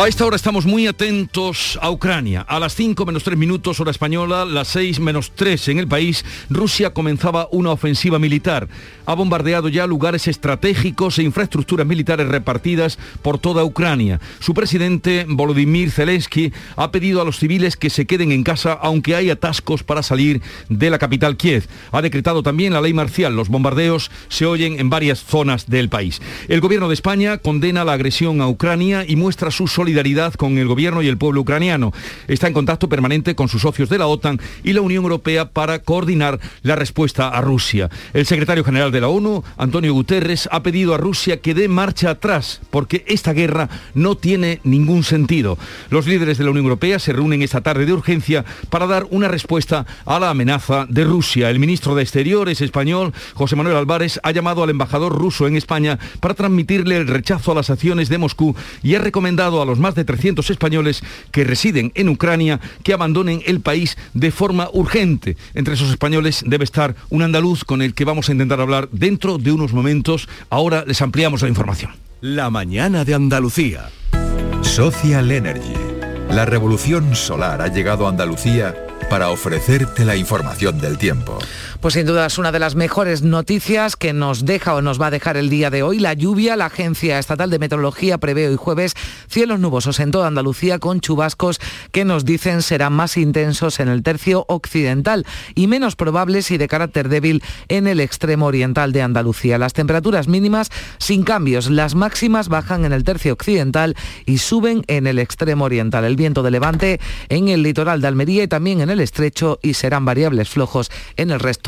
A esta hora estamos muy atentos a Ucrania. A las 5 menos 3 minutos hora española, las 6 menos 3 en el país, Rusia comenzaba una ofensiva militar. Ha bombardeado ya lugares estratégicos e infraestructuras militares repartidas por toda Ucrania. Su presidente, Volodymyr Zelensky, ha pedido a los civiles que se queden en casa aunque hay atascos para salir de la capital Kiev. Ha decretado también la ley marcial. Los bombardeos se oyen en varias zonas del país. El gobierno de España condena la agresión a Ucrania y muestra su solidaridad solidaridad con el gobierno y el pueblo ucraniano. Está en contacto permanente con sus socios de la OTAN y la Unión Europea para coordinar la respuesta a Rusia. El secretario general de la ONU, Antonio Guterres, ha pedido a Rusia que dé marcha atrás porque esta guerra no tiene ningún sentido. Los líderes de la Unión Europea se reúnen esta tarde de urgencia para dar una respuesta a la amenaza de Rusia. El ministro de Exteriores español, José Manuel Álvarez, ha llamado al embajador ruso en España para transmitirle el rechazo a las acciones de Moscú y ha recomendado a los más de 300 españoles que residen en Ucrania que abandonen el país de forma urgente. Entre esos españoles debe estar un andaluz con el que vamos a intentar hablar dentro de unos momentos. Ahora les ampliamos la información. La mañana de Andalucía. Social Energy. La revolución solar ha llegado a Andalucía para ofrecerte la información del tiempo. Pues sin duda es una de las mejores noticias que nos deja o nos va a dejar el día de hoy. La lluvia, la Agencia Estatal de Meteorología prevé hoy jueves cielos nubosos en toda Andalucía con chubascos que nos dicen serán más intensos en el tercio occidental y menos probables y de carácter débil en el extremo oriental de Andalucía. Las temperaturas mínimas sin cambios, las máximas bajan en el tercio occidental y suben en el extremo oriental. El viento de levante en el litoral de Almería y también en el estrecho y serán variables flojos en el resto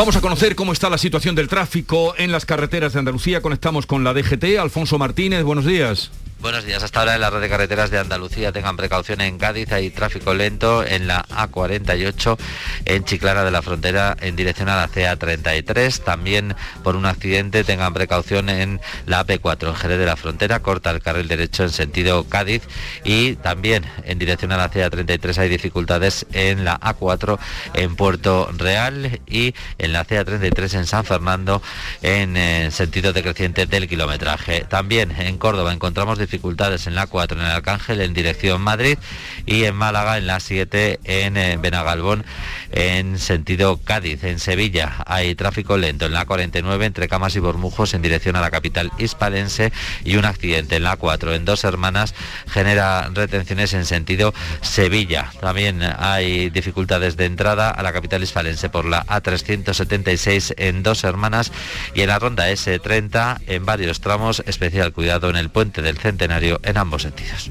Vamos a conocer cómo está la situación del tráfico en las carreteras de Andalucía. Conectamos con la DGT. Alfonso Martínez, buenos días. Buenos días. Hasta ahora en la red de carreteras de Andalucía tengan precaución en Cádiz. Hay tráfico lento en la A48 en Chiclana de la Frontera en dirección a la CA33. También por un accidente tengan precaución en la AP4 en Jerez de la Frontera. Corta el carril derecho en sentido Cádiz. Y también en dirección a la CA33 hay dificultades en la A4 en Puerto Real y en la CA33 en San Fernando en eh, sentido decreciente del kilometraje. También en Córdoba encontramos dificultades en la 4 en el Arcángel en dirección Madrid y en Málaga en la 7 en eh, Benagalbón en sentido Cádiz. En Sevilla hay tráfico lento en la 49 entre Camas y Bormujos en dirección a la capital hispalense y un accidente en la 4 en Dos Hermanas genera retenciones en sentido Sevilla. También hay dificultades de entrada a la capital hispalense por la A376 en Dos Hermanas y en la ronda S30 en varios tramos, especial cuidado en el puente del centro en ambos sentidos.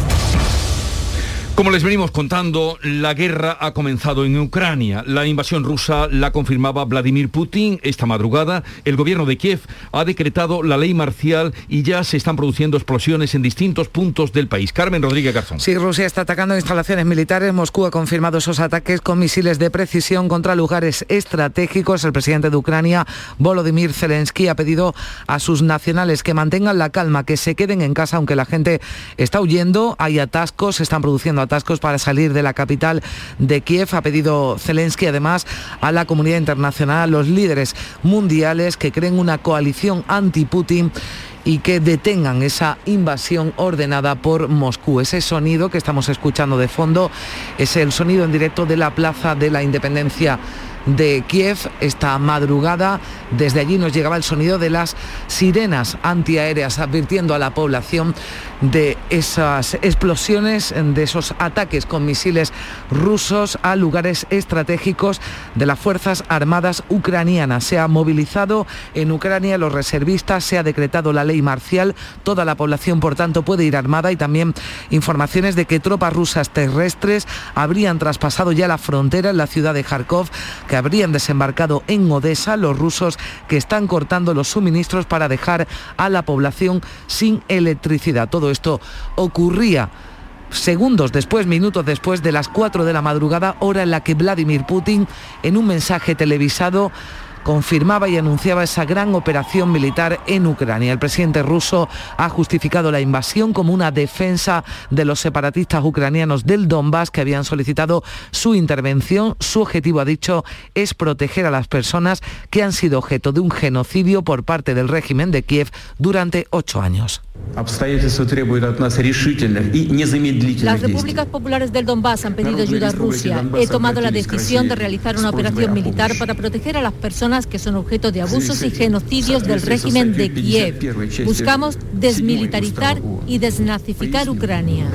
Como les venimos contando, la guerra ha comenzado en Ucrania. La invasión rusa la confirmaba Vladimir Putin esta madrugada. El gobierno de Kiev ha decretado la ley marcial y ya se están produciendo explosiones en distintos puntos del país. Carmen Rodríguez Garzón. Sí, Rusia está atacando instalaciones militares. Moscú ha confirmado esos ataques con misiles de precisión contra lugares estratégicos. El presidente de Ucrania, Volodymyr Zelensky, ha pedido a sus nacionales que mantengan la calma, que se queden en casa, aunque la gente está huyendo. Hay atascos, se están produciendo atascos para salir de la capital de Kiev. Ha pedido Zelensky además a la comunidad internacional, a los líderes mundiales que creen una coalición anti-Putin y que detengan esa invasión ordenada por Moscú. Ese sonido que estamos escuchando de fondo es el sonido en directo de la Plaza de la Independencia de Kiev esta madrugada. Desde allí nos llegaba el sonido de las sirenas antiaéreas advirtiendo a la población de esas explosiones, de esos ataques con misiles rusos a lugares estratégicos de las Fuerzas Armadas ucranianas. Se ha movilizado en Ucrania los reservistas, se ha decretado la ley marcial, toda la población por tanto puede ir armada y también informaciones de que tropas rusas terrestres habrían traspasado ya la frontera en la ciudad de Kharkov, que habrían desembarcado en Odessa, los rusos que están cortando los suministros para dejar a la población sin electricidad. Todo esto ocurría segundos después, minutos después de las 4 de la madrugada, hora en la que Vladimir Putin, en un mensaje televisado, confirmaba y anunciaba esa gran operación militar en Ucrania. El presidente ruso ha justificado la invasión como una defensa de los separatistas ucranianos del Donbass que habían solicitado su intervención. Su objetivo, ha dicho, es proteger a las personas que han sido objeto de un genocidio por parte del régimen de Kiev durante ocho años. Las repúblicas populares del Donbass han pedido ayuda a Rusia. He tomado la decisión de realizar una operación militar para proteger a las personas que son objeto de abusos y genocidios del régimen de Kiev. Buscamos desmilitarizar y desnazificar Ucrania.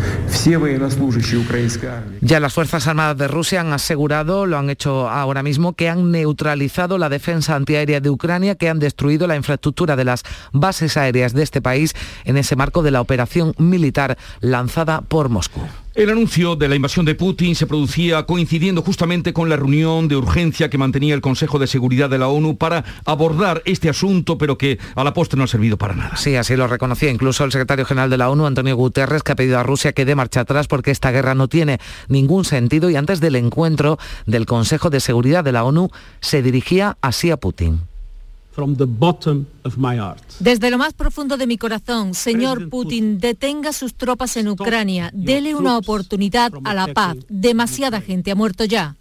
Ya las Fuerzas Armadas de Rusia han asegurado, lo han hecho ahora mismo, que han neutralizado la defensa antiaérea de Ucrania, que han destruido la infraestructura de las bases aéreas de este país en ese marco de la operación militar lanzada por Moscú. El anuncio de la invasión de Putin se producía coincidiendo justamente con la reunión de urgencia que mantenía el Consejo de Seguridad de la ONU para abordar este asunto, pero que a la postre no ha servido para nada. Sí, así lo reconocía incluso el secretario general de la ONU, Antonio Guterres, que ha pedido a Rusia que dé marcha atrás porque esta guerra no tiene ningún sentido y antes del encuentro del Consejo de Seguridad de la ONU se dirigía así a Putin. Desde lo más profundo de mi corazón, señor Putin, detenga sus tropas en Ucrania, dele una oportunidad a la paz. Demasiada gente ha muerto ya.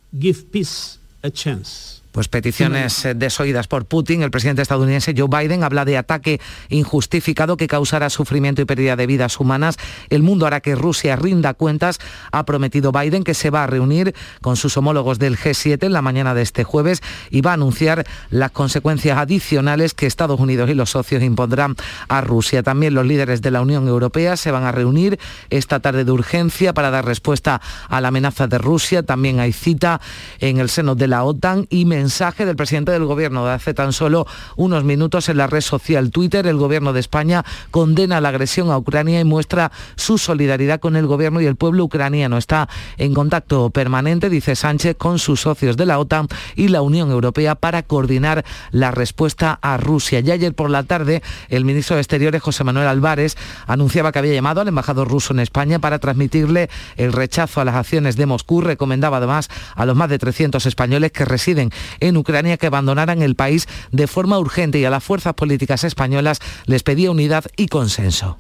Pues peticiones eh, desoídas por Putin. El presidente estadounidense Joe Biden habla de ataque injustificado que causará sufrimiento y pérdida de vidas humanas. El mundo hará que Rusia rinda cuentas. Ha prometido Biden que se va a reunir con sus homólogos del G7 en la mañana de este jueves y va a anunciar las consecuencias adicionales que Estados Unidos y los socios impondrán a Rusia. También los líderes de la Unión Europea se van a reunir esta tarde de urgencia para dar respuesta a la amenaza de Rusia. También hay cita en el seno de la OTAN y mensaje del presidente del gobierno de hace tan solo unos minutos en la red social Twitter. El gobierno de España condena la agresión a Ucrania y muestra su solidaridad con el gobierno y el pueblo ucraniano. Está en contacto permanente, dice Sánchez, con sus socios de la OTAN y la Unión Europea para coordinar la respuesta a Rusia. Y ayer por la tarde, el ministro de Exteriores, José Manuel Álvarez, anunciaba que había llamado al embajador ruso en España para transmitirle el rechazo a las acciones de Moscú. Recomendaba además a los más de 300 españoles que residen en Ucrania que abandonaran el país de forma urgente y a las fuerzas políticas españolas les pedía unidad y consenso.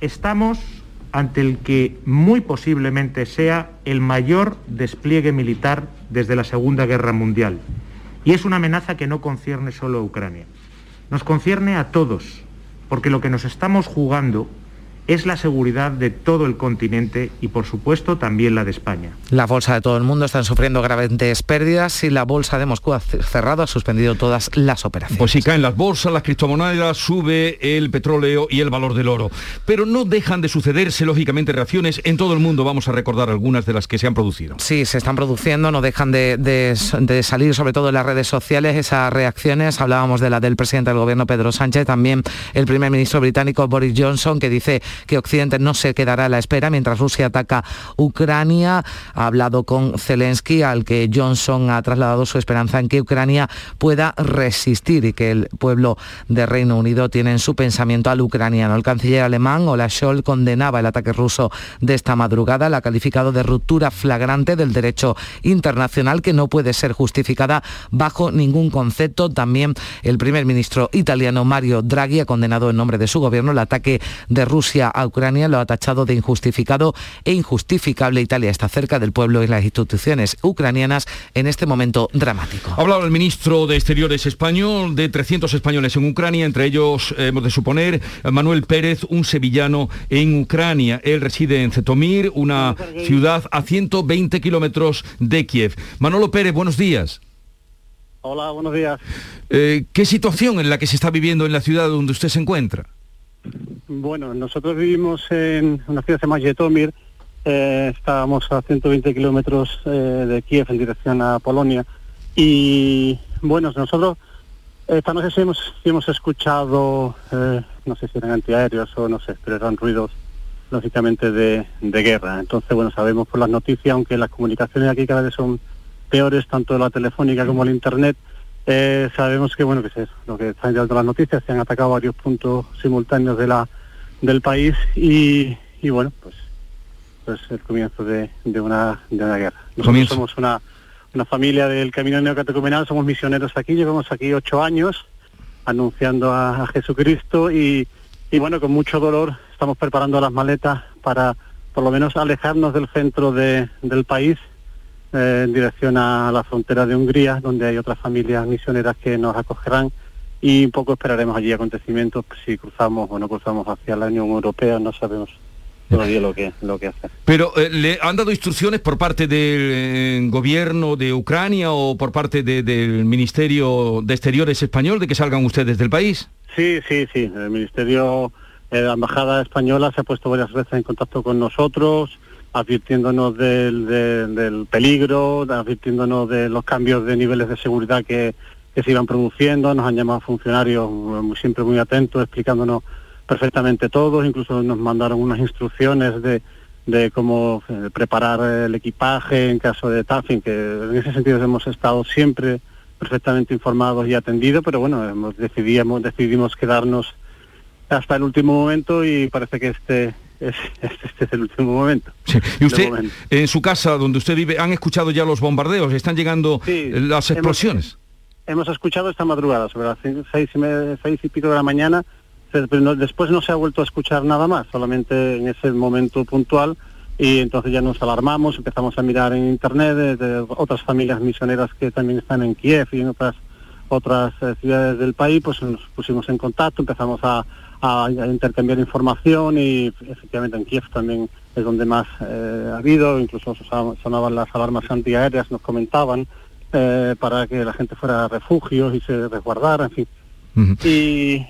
Estamos ante el que muy posiblemente sea el mayor despliegue militar desde la Segunda Guerra Mundial. Y es una amenaza que no concierne solo a Ucrania. Nos concierne a todos, porque lo que nos estamos jugando es la seguridad de todo el continente y por supuesto también la de España. La bolsa de todo el mundo están sufriendo graves pérdidas y la bolsa de Moscú ha cerrado, ha suspendido todas las operaciones. Pues si caen las bolsas, las criptomonedas, sube el petróleo y el valor del oro. Pero no dejan de sucederse, lógicamente, reacciones en todo el mundo. Vamos a recordar algunas de las que se han producido. Sí, se están produciendo, no dejan de, de, de salir, sobre todo en las redes sociales, esas reacciones. Hablábamos de la del presidente del gobierno, Pedro Sánchez, también el primer ministro británico, Boris Johnson, que dice que Occidente no se quedará a la espera mientras Rusia ataca Ucrania. Ha hablado con Zelensky, al que Johnson ha trasladado su esperanza en que Ucrania pueda resistir y que el pueblo de Reino Unido tiene en su pensamiento al ucraniano. El canciller alemán, Olaf Scholz, condenaba el ataque ruso de esta madrugada, la ha calificado de ruptura flagrante del derecho internacional que no puede ser justificada bajo ningún concepto. También el primer ministro italiano Mario Draghi ha condenado en nombre de su gobierno el ataque de Rusia a Ucrania lo ha tachado de injustificado e injustificable. Italia está cerca del pueblo y las instituciones ucranianas en este momento dramático. Ha hablado el ministro de Exteriores español de 300 españoles en Ucrania, entre ellos hemos de suponer Manuel Pérez, un sevillano en Ucrania. Él reside en Zetomir, una ciudad a 120 kilómetros de Kiev. Manolo Pérez, buenos días. Hola, buenos días. Eh, ¿Qué situación en la que se está viviendo en la ciudad donde usted se encuentra? Bueno, nosotros vivimos en una ciudad que se llama Yetomir, eh, estábamos a 120 kilómetros eh, de Kiev en dirección a Polonia y bueno, nosotros esta noche sí hemos, hemos escuchado, no sé si eran antiaéreos o no sé, pero eran ruidos lógicamente de, de guerra. Entonces, bueno, sabemos por las noticias, aunque las comunicaciones aquí cada vez son peores, tanto la telefónica como el internet, eh, sabemos que bueno que es lo que están llegando las noticias, se han atacado varios puntos simultáneos de la del país y, y bueno pues pues el comienzo de, de una de una guerra. Nosotros somos una, una familia del Camino Neocatecumenal, somos misioneros aquí, llevamos aquí ocho años anunciando a, a Jesucristo y, y bueno con mucho dolor estamos preparando las maletas para por lo menos alejarnos del centro de, del país eh, en dirección a la frontera de Hungría, donde hay otras familias misioneras que nos acogerán y un poco esperaremos allí acontecimientos si cruzamos o no cruzamos hacia la Unión Europea, no sabemos todavía lo que lo que hacer. Pero eh, le han dado instrucciones por parte del eh, gobierno de Ucrania o por parte del Ministerio de Exteriores español de que salgan ustedes del país. Sí, sí, sí. El Ministerio, la Embajada española se ha puesto varias veces en contacto con nosotros advirtiéndonos del, del, peligro, advirtiéndonos de los cambios de niveles de seguridad que, que se iban produciendo, nos han llamado funcionarios muy, siempre muy atentos, explicándonos perfectamente todo, incluso nos mandaron unas instrucciones de, de cómo eh, preparar el equipaje en caso de taffing, que en ese sentido hemos estado siempre perfectamente informados y atendidos, pero bueno, hemos decidimos, decidimos quedarnos hasta el último momento y parece que este este es el último momento. Y usted, en su casa donde usted vive, ¿han escuchado ya los bombardeos? ¿Están llegando las explosiones? Hemos, escuchado esta madrugada, sobre las seis y, seis y pico de la mañana, después no se ha vuelto a escuchar nada más, solamente en ese momento puntual, y entonces ya nos alarmamos, empezamos a mirar en internet de, otras familias misioneras que también están en Kiev y en otras otras eh, ciudades del país, pues nos pusimos en contacto, empezamos a, a, intercambiar información y efectivamente en Kiev también es donde más eh, ha habido, incluso sonaban las alarmas antiaéreas, nos comentaban, eh, para que la gente fuera a refugios y se resguardara, en fin. y,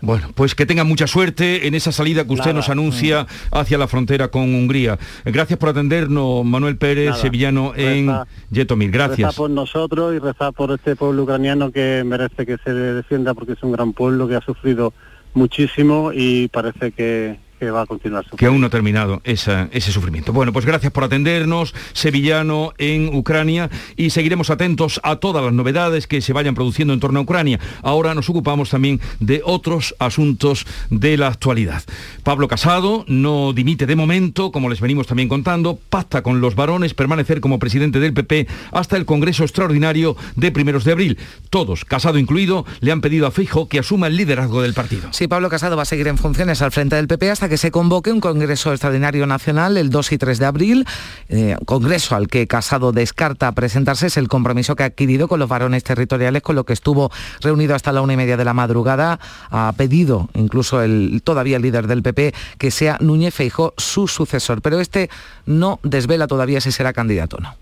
bueno, pues que tenga mucha suerte en esa salida que usted nos anuncia hacia la frontera con Hungría. Gracias por atendernos, Manuel Pérez, sevillano en Yetomir. Gracias. Reza por nosotros y reza por este pueblo ucraniano que merece que se defienda porque es un gran pueblo que ha sufrido muchísimo y parece que, que va a continuar. Que aún no ha terminado ese sufrimiento. Bueno, pues gracias por atendernos, sevillano en Ucrania, y seguiremos atentos a todas las novedades que se vayan produciendo en torno a Ucrania. Ahora nos ocupamos también de otros asuntos de la actualidad. Pablo Casado no dimite de momento, como les venimos también contando, pacta con los varones permanecer como presidente del PP hasta el Congreso Extraordinario de primeros de abril. Todos, Casado incluido, le han pedido a Fijo que asuma el liderazgo del partido. Sí, Pablo Casado va a seguir en funciones al frente del PP hasta que se convoque un Congreso Extraordinario Nacional el 2 y 3 de abril, eh, congreso al que Casado descarta presentarse, es el compromiso que ha adquirido con los varones territoriales, con lo que estuvo reunido hasta la una y media de la madrugada, ha pedido incluso el todavía el líder del PP que sea Núñez Feijo su sucesor, pero este no desvela todavía si será candidato o no.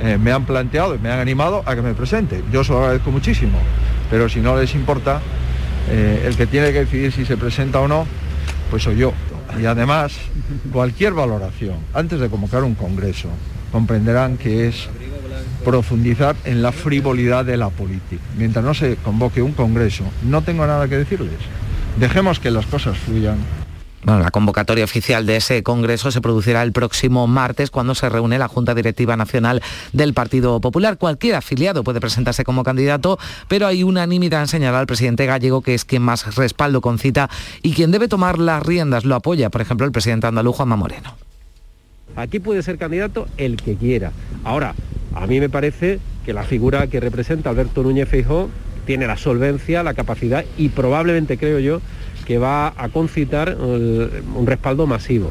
Eh, me han planteado y me han animado a que me presente. Yo se lo agradezco muchísimo, pero si no les importa, eh, el que tiene que decidir si se presenta o no, pues soy yo. Y además, cualquier valoración, antes de convocar un congreso, comprenderán que es profundizar en la frivolidad de la política. Mientras no se convoque un congreso, no tengo nada que decirles. Dejemos que las cosas fluyan, bueno, la convocatoria oficial de ese Congreso se producirá el próximo martes cuando se reúne la Junta Directiva Nacional del Partido Popular. Cualquier afiliado puede presentarse como candidato, pero hay unanimidad en señalar al presidente gallego que es quien más respaldo concita y quien debe tomar las riendas. Lo apoya, por ejemplo, el presidente andaluz Juanma Moreno. Aquí puede ser candidato el que quiera. Ahora, a mí me parece que la figura que representa Alberto Núñez Feijóo tiene la solvencia, la capacidad y probablemente creo yo que va a concitar un respaldo masivo.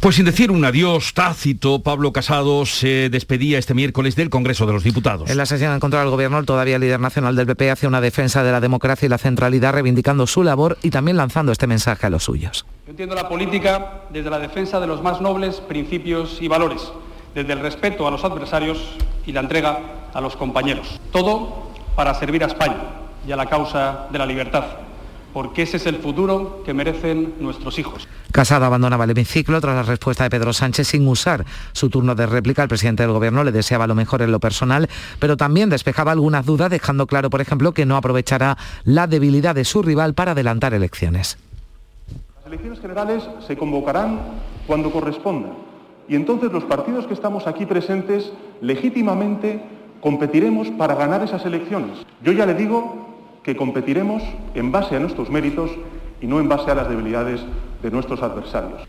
Pues sin decir un adiós tácito, Pablo Casado se despedía este miércoles del Congreso de los Diputados. En la sesión en contra del Gobierno, el todavía líder nacional del PP hace una defensa de la democracia y la centralidad, reivindicando su labor y también lanzando este mensaje a los suyos. Yo entiendo la política desde la defensa de los más nobles principios y valores, desde el respeto a los adversarios y la entrega a los compañeros. Todo para servir a España y a la causa de la libertad porque ese es el futuro que merecen nuestros hijos. Casado abandonaba el hemiciclo tras la respuesta de Pedro Sánchez sin usar su turno de réplica. El presidente del gobierno le deseaba lo mejor en lo personal, pero también despejaba algunas dudas, dejando claro, por ejemplo, que no aprovechará la debilidad de su rival para adelantar elecciones. Las elecciones generales se convocarán cuando corresponda y entonces los partidos que estamos aquí presentes legítimamente competiremos para ganar esas elecciones. Yo ya le digo que competiremos en base a nuestros méritos y no en base a las debilidades de nuestros adversarios.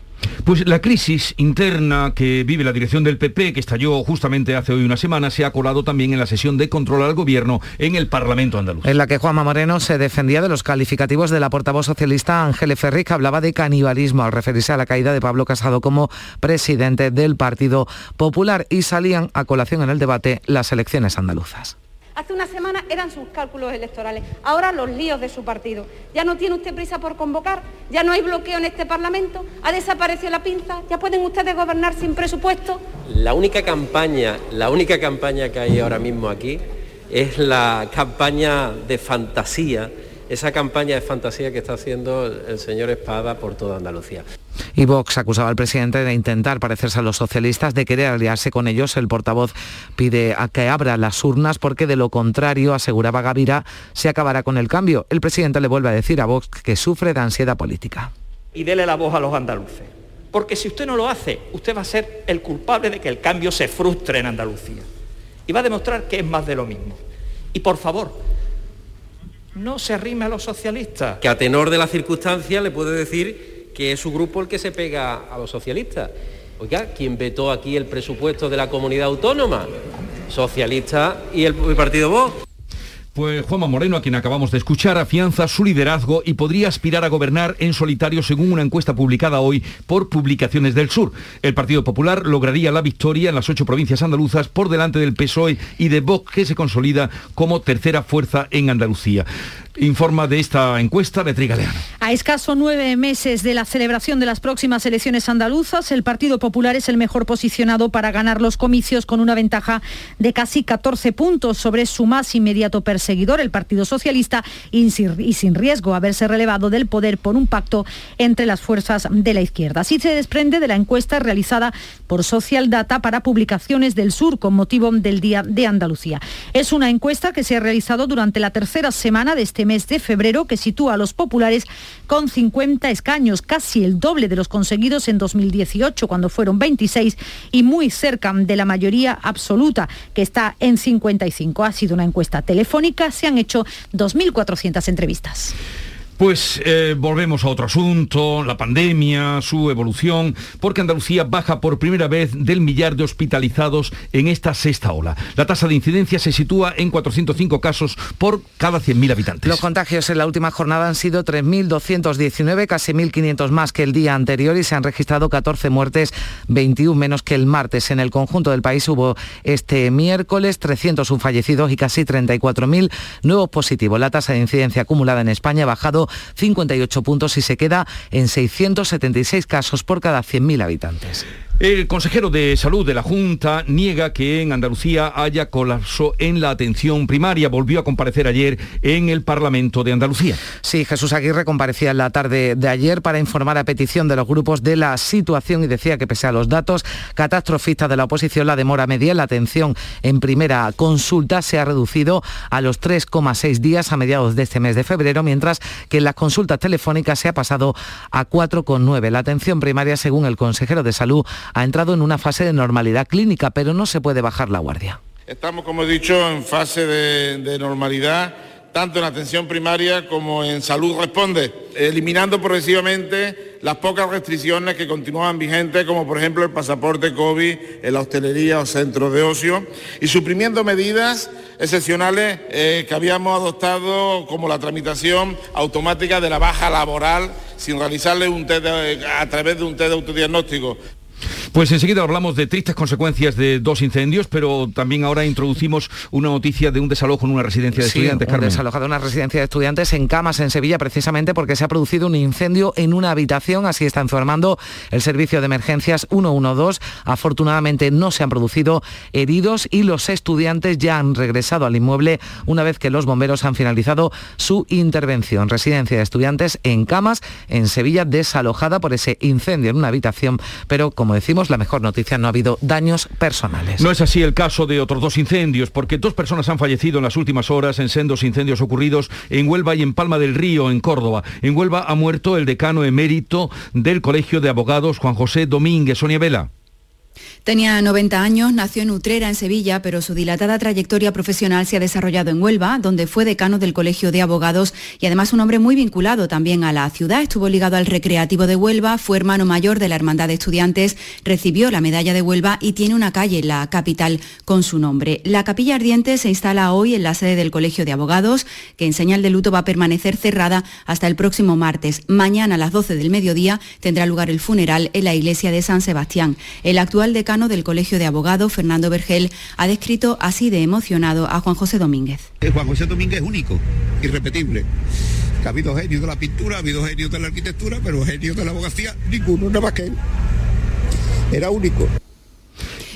Pues la crisis interna que vive la dirección del PP, que estalló justamente hace hoy una semana, se ha colado también en la sesión de control al gobierno en el Parlamento andaluz. En la que Juanma Moreno se defendía de los calificativos de la portavoz socialista Ángel Ferri, que hablaba de canibalismo al referirse a la caída de Pablo Casado como presidente del Partido Popular y salían a colación en el debate las elecciones andaluzas. Hace una semana eran sus cálculos electorales, ahora los líos de su partido. Ya no tiene usted prisa por convocar, ya no hay bloqueo en este Parlamento, ha desaparecido la pinza, ya pueden ustedes gobernar sin presupuesto. La única campaña, la única campaña que hay ahora mismo aquí es la campaña de fantasía esa campaña de fantasía que está haciendo el señor Espada por toda Andalucía. Y Vox acusaba al presidente de intentar parecerse a los socialistas, de querer aliarse con ellos. El portavoz pide a que abra las urnas porque de lo contrario, aseguraba Gavira, se acabará con el cambio. El presidente le vuelve a decir a Vox que sufre de ansiedad política. Y dele la voz a los andaluces. Porque si usted no lo hace, usted va a ser el culpable de que el cambio se frustre en Andalucía. Y va a demostrar que es más de lo mismo. Y por favor, no se arrime a los socialistas. Que a tenor de las circunstancias le puede decir que es su grupo el que se pega a los socialistas. Oiga, ¿quién vetó aquí el presupuesto de la comunidad autónoma? Socialista y el, partido Vox. Pues Juanma Moreno, a quien acabamos de escuchar, afianza su liderazgo y podría aspirar a gobernar en solitario según una encuesta publicada hoy por Publicaciones del Sur. El Partido Popular lograría la victoria en las ocho provincias andaluzas por delante del PSOE y de Vox, que se consolida como tercera fuerza en Andalucía. Informa de esta encuesta de Trigaleano. A escaso nueve meses de la celebración de las próximas elecciones andaluzas, el Partido Popular es el mejor posicionado para ganar los comicios con una ventaja de casi 14 puntos sobre su más inmediato perseguidor, el Partido Socialista, y sin riesgo a haberse relevado del poder por un pacto entre las fuerzas de la izquierda. Así se desprende de la encuesta realizada por Social Data para publicaciones del Sur con motivo del Día de Andalucía. Es una encuesta que se ha realizado durante la tercera semana de este mes de febrero que sitúa a los populares con 50 escaños, casi el doble de los conseguidos en 2018 cuando fueron 26 y muy cerca de la mayoría absoluta que está en 55. Ha sido una encuesta telefónica, se han hecho 2.400 entrevistas. Pues eh, volvemos a otro asunto, la pandemia, su evolución, porque Andalucía baja por primera vez del millar de hospitalizados en esta sexta ola. La tasa de incidencia se sitúa en 405 casos por cada 100.000 habitantes. Los contagios en la última jornada han sido 3.219, casi 1.500 más que el día anterior y se han registrado 14 muertes, 21 menos que el martes. En el conjunto del país hubo este miércoles 301 fallecidos y casi 34.000 nuevos positivos. La tasa de incidencia acumulada en España ha bajado 58 puntos y se queda en 676 casos por cada 100.000 habitantes. El consejero de salud de la Junta niega que en Andalucía haya colapso en la atención primaria. Volvió a comparecer ayer en el Parlamento de Andalucía. Sí, Jesús Aguirre comparecía en la tarde de ayer para informar a petición de los grupos de la situación y decía que pese a los datos catastrofistas de la oposición, la demora media en la atención en primera consulta se ha reducido a los 3,6 días a mediados de este mes de febrero, mientras que en las consultas telefónicas se ha pasado a 4,9. La atención primaria, según el consejero de salud, ha entrado en una fase de normalidad clínica, pero no se puede bajar la guardia. Estamos, como he dicho, en fase de, normalidad tanto en atención primaria como en salud responde, eliminando progresivamente las pocas restricciones que continuaban vigentes, como por ejemplo el pasaporte COVID en la hostelería o centros de ocio, y suprimiendo medidas excepcionales eh, que habíamos adoptado, como la tramitación automática de la baja laboral sin realizarle un test a través de un test de autodiagnóstico. Pues enseguida hablamos de tristes consecuencias de dos incendios, pero también ahora introducimos una noticia de un desalojo en una residencia de sí, estudiantes. Un desalojado en una residencia de estudiantes en Camas, en Sevilla, precisamente porque se ha producido un incendio en una habitación. Así está informando el servicio de emergencias 112. Afortunadamente no se han producido heridos y los estudiantes ya han regresado al inmueble una vez que los bomberos han finalizado su intervención. Residencia de estudiantes en Camas, en Sevilla, desalojada por ese incendio en una habitación, pero como decimos, la mejor noticia, no ha habido daños personales. No es así el caso de otros dos incendios, porque dos personas han fallecido en las últimas horas en sendos incendios ocurridos en Huelva y en Palma del Río, en Córdoba. En Huelva ha muerto el decano emérito del Colegio de Abogados, Juan José Domínguez. Sonia Vela. Tenía 90 años, nació en Utrera, en Sevilla, pero su dilatada trayectoria profesional se ha desarrollado en Huelva, donde fue decano del Colegio de Abogados y además un hombre muy vinculado también a la ciudad. Estuvo ligado al Recreativo de Huelva, fue hermano mayor de la Hermandad de Estudiantes, recibió la medalla de Huelva y tiene una calle en la capital con su nombre. La capilla ardiente se instala hoy en la sede del Colegio de Abogados, que en señal de luto va a permanecer cerrada hasta el próximo martes. Mañana a las 12 del mediodía tendrá lugar el funeral en la iglesia de San Sebastián. El actual decano del Colegio de Abogados, Fernando Vergel, ha descrito así de emocionado a Juan José Domínguez. Juan José Domínguez es único, irrepetible. ha habido genios de la pintura, ha habido genios de la arquitectura, pero genios de la abogacía, ninguno, nada más que él. Era único.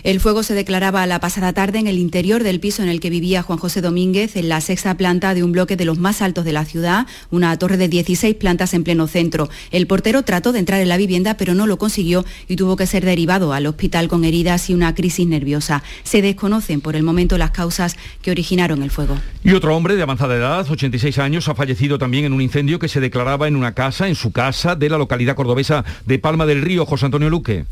El fuego se declaraba la pasada tarde en el interior del piso en el que vivía Juan José Domínguez, en la sexta planta de un bloque de los más altos de la ciudad, una torre de 16 plantas en pleno centro. El portero trató de entrar en la vivienda, pero no lo consiguió y tuvo que ser derivado al hospital con heridas y una crisis nerviosa. Se desconocen por el momento las causas que originaron el fuego. Y otro hombre de avanzada edad, 86 años, ha fallecido también en un incendio que se declaraba en una casa, en su casa de la localidad cordobesa de Palma del Río, José Antonio Luque.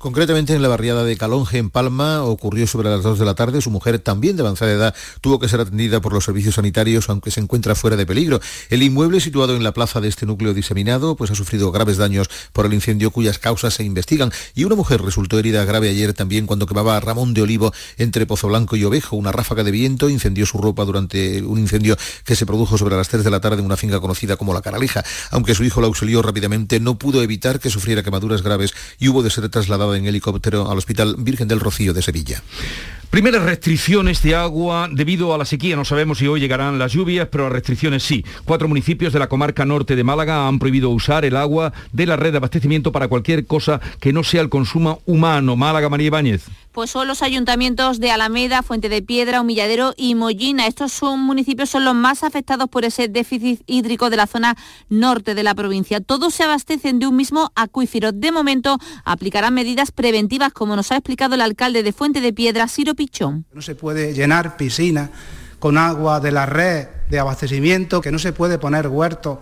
Concretamente en la barriada de Calonge, en Palma, ocurrió sobre las 2 de la tarde. Su mujer, también de avanzada edad, tuvo que ser atendida por los servicios sanitarios, aunque se encuentra fuera de peligro. El inmueble situado en la plaza de este núcleo diseminado, pues ha sufrido graves daños por el incendio cuyas causas se investigan. Y una mujer resultó herida grave ayer también cuando quemaba a Ramón de Olivo entre Pozo Blanco y Ovejo. Una ráfaga de viento incendió su ropa durante un incendio que se produjo sobre las 3 de la tarde en una finca conocida como La Caraleja. Aunque su hijo la auxilió rápidamente, no pudo evitar que sufriera quemaduras graves y hubo de ser en helicóptero al Hospital Virgen del Rocío de Sevilla. Primeras restricciones de agua debido a la sequía. No sabemos si hoy llegarán las lluvias, pero las restricciones sí. Cuatro municipios de la comarca norte de Málaga han prohibido usar el agua de la red de abastecimiento para cualquier cosa que no sea el consumo humano. Málaga, María Ibáñez pues son los ayuntamientos de Alameda, Fuente de Piedra, Humilladero y Mollina. Estos son municipios son los más afectados por ese déficit hídrico de la zona norte de la provincia. Todos se abastecen de un mismo acuífero. De momento aplicarán medidas preventivas, como nos ha explicado el alcalde de Fuente de Piedra, Ciro No se puede llenar piscina con agua de la red de abastecimiento, que no se puede poner huertos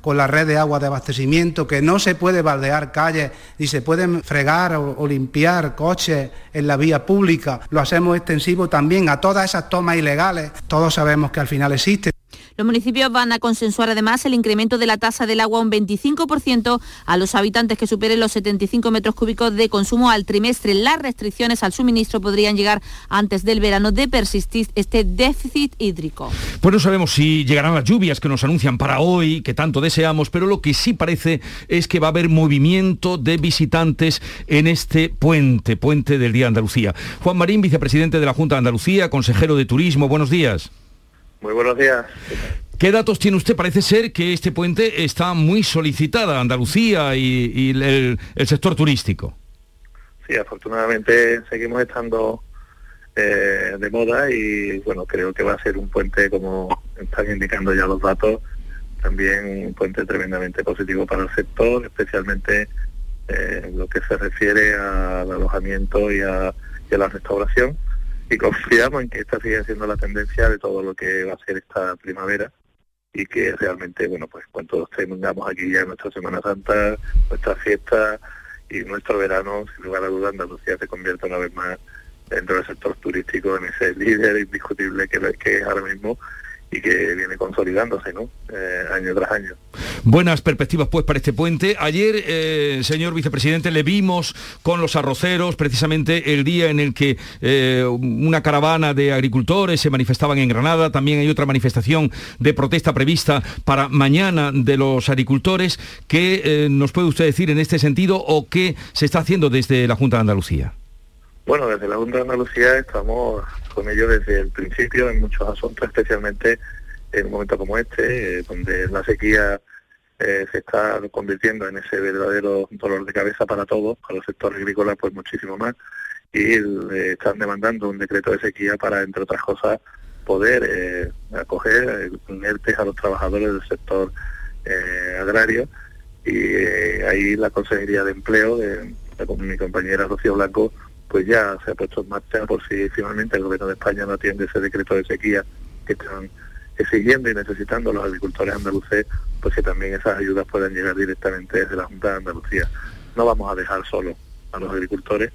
con la red de agua de abastecimiento, que no se puede baldear calles ni se pueden fregar o, limpiar coches en la vía pública. Lo hacemos extensivo también a todas esas tomas ilegales. Todos sabemos que al final existen. Los municipios van a consensuar además el incremento de la tasa del agua un 25% a los habitantes que superen los 75 metros cúbicos de consumo al trimestre. Las restricciones al suministro podrían llegar antes del verano de persistir este déficit hídrico. Pues no sabemos si llegarán las lluvias que nos anuncian para hoy, que tanto deseamos, pero lo que sí parece es que va a haber movimiento de visitantes en este puente, puente del Día de Andalucía. Juan Marín, vicepresidente de la Junta de Andalucía, consejero de Turismo, buenos días. Muy buenos días. ¿Qué datos tiene usted? Parece ser que este puente está muy solicitada, Andalucía y, el, sector turístico. Sí, afortunadamente seguimos estando eh, de moda y bueno, creo que va a ser un puente, como están indicando ya los datos, también un puente tremendamente positivo para el sector, especialmente eh, en lo que se refiere al alojamiento y a la restauración y confiamos en que esta siga siendo la tendencia de todo lo que va a ser esta primavera y que realmente, bueno, pues cuando tengamos aquí ya nuestra Semana Santa, nuestra fiesta y nuestro verano, sin lugar a dudas, Andalucía se convierta una vez más dentro del sector turístico en ese líder indiscutible que, que es ahora mismo y que viene consolidándose ¿no? Eh, año tras año. Buenas perspectivas pues para este puente. Ayer, eh, señor vicepresidente, le vimos con los arroceros, precisamente el día en el que eh, una caravana de agricultores se manifestaban en Granada. También hay otra manifestación de protesta prevista para mañana de los agricultores. ¿Qué nos puede usted decir en este sentido o qué se está haciendo desde la Junta de Andalucía? Bueno, desde la Junta de Andalucía estamos con ello desde el principio en muchos asuntos, especialmente en un momento como este, eh, donde la sequía eh, se está convirtiendo en ese verdadero dolor de cabeza para todos, para los sectores agrícolas pues muchísimo más, y eh, están demandando un decreto de sequía para, entre otras cosas, poder acoger un a los trabajadores del sector agrario, y ahí la Consejería de Empleo, de mi compañera Rocío Blanco, pues ya se ha puesto en marcha por si finalmente el gobierno de España no atiende ese decreto de sequía que están exigiendo y necesitando los agricultores andaluces, pues que también esas ayudas puedan llegar directamente desde la Junta de Andalucía. No vamos a dejar solo a los agricultores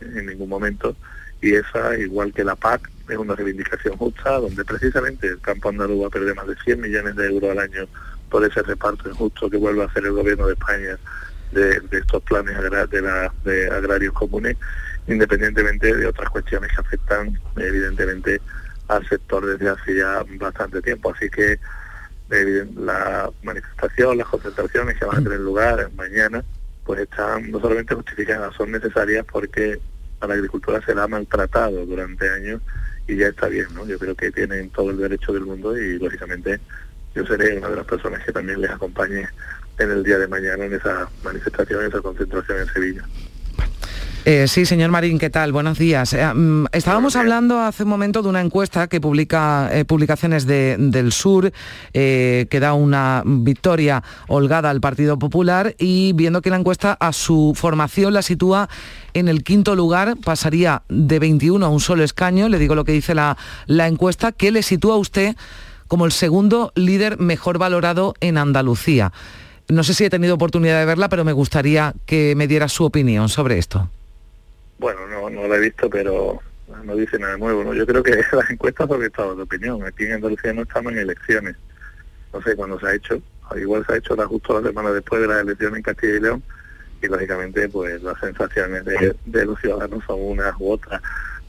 en ningún momento y esa, igual que la PAC, es una reivindicación justa donde precisamente el campo andaluz va a perder más de 100 millones de euros al año por ese reparto injusto que vuelve a hacer el gobierno de España de, estos planes de, de agrarios comunes independientemente de otras cuestiones que afectan evidentemente al sector desde hace ya bastante tiempo. Así que la manifestación, las concentraciones que van a tener lugar mañana, pues están no solamente justificadas, son necesarias porque a la agricultura se la ha maltratado durante años y ya está bien, ¿no? Yo creo que tienen todo el derecho del mundo y lógicamente yo seré una de las personas que también les acompañe en el día de mañana en esa manifestación, en esa concentración en Sevilla. Eh, sí, señor Marín, ¿qué tal? Buenos días. Eh, mm, estábamos hablando hace un momento de una encuesta que publica eh, Publicaciones del Sur, que da una victoria holgada al Partido Popular y viendo que la encuesta a su formación la sitúa en el quinto lugar, pasaría de 21 a un solo escaño, le digo lo que dice la, la encuesta, que le sitúa a usted como el segundo líder mejor valorado en Andalucía. No sé si he tenido oportunidad de verla, pero me gustaría que me diera su opinión sobre esto. Bueno, no, no la he visto, pero no dice nada nuevo. ¿no? Yo creo que las encuestas son estados de opinión. Aquí en Andalucía no estamos en elecciones. No sé cuándo se ha hecho. Igual se ha hecho la justo la semana después de las elecciones en Castilla y León y lógicamente pues las sensaciones de, los ciudadanos son unas u otras.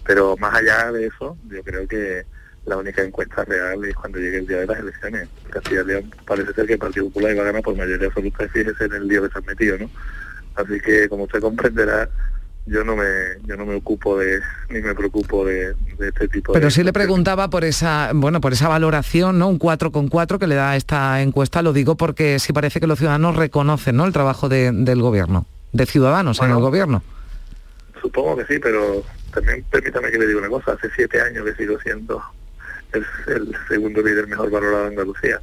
Pero más allá de eso, yo creo que la única encuesta real es cuando llegue el día de las elecciones. Castilla y León parece ser que el Partido Popular iba a ganar por mayoría absoluta, fíjese en el día de San Metido, ¿no? Así que como usted comprenderá, yo no me yo no me ocupo de ni me preocupo de, este tipo pero sí le preguntaba por esa bueno por esa valoración no un 4 con 4 que le da esta encuesta. Lo digo porque sí parece que los ciudadanos reconocen no el trabajo del gobierno de ciudadanos en el gobierno. Supongo que sí pero también permítame que le diga una cosa. Hace siete años que sigo siendo el, el segundo líder mejor valorado de Andalucía.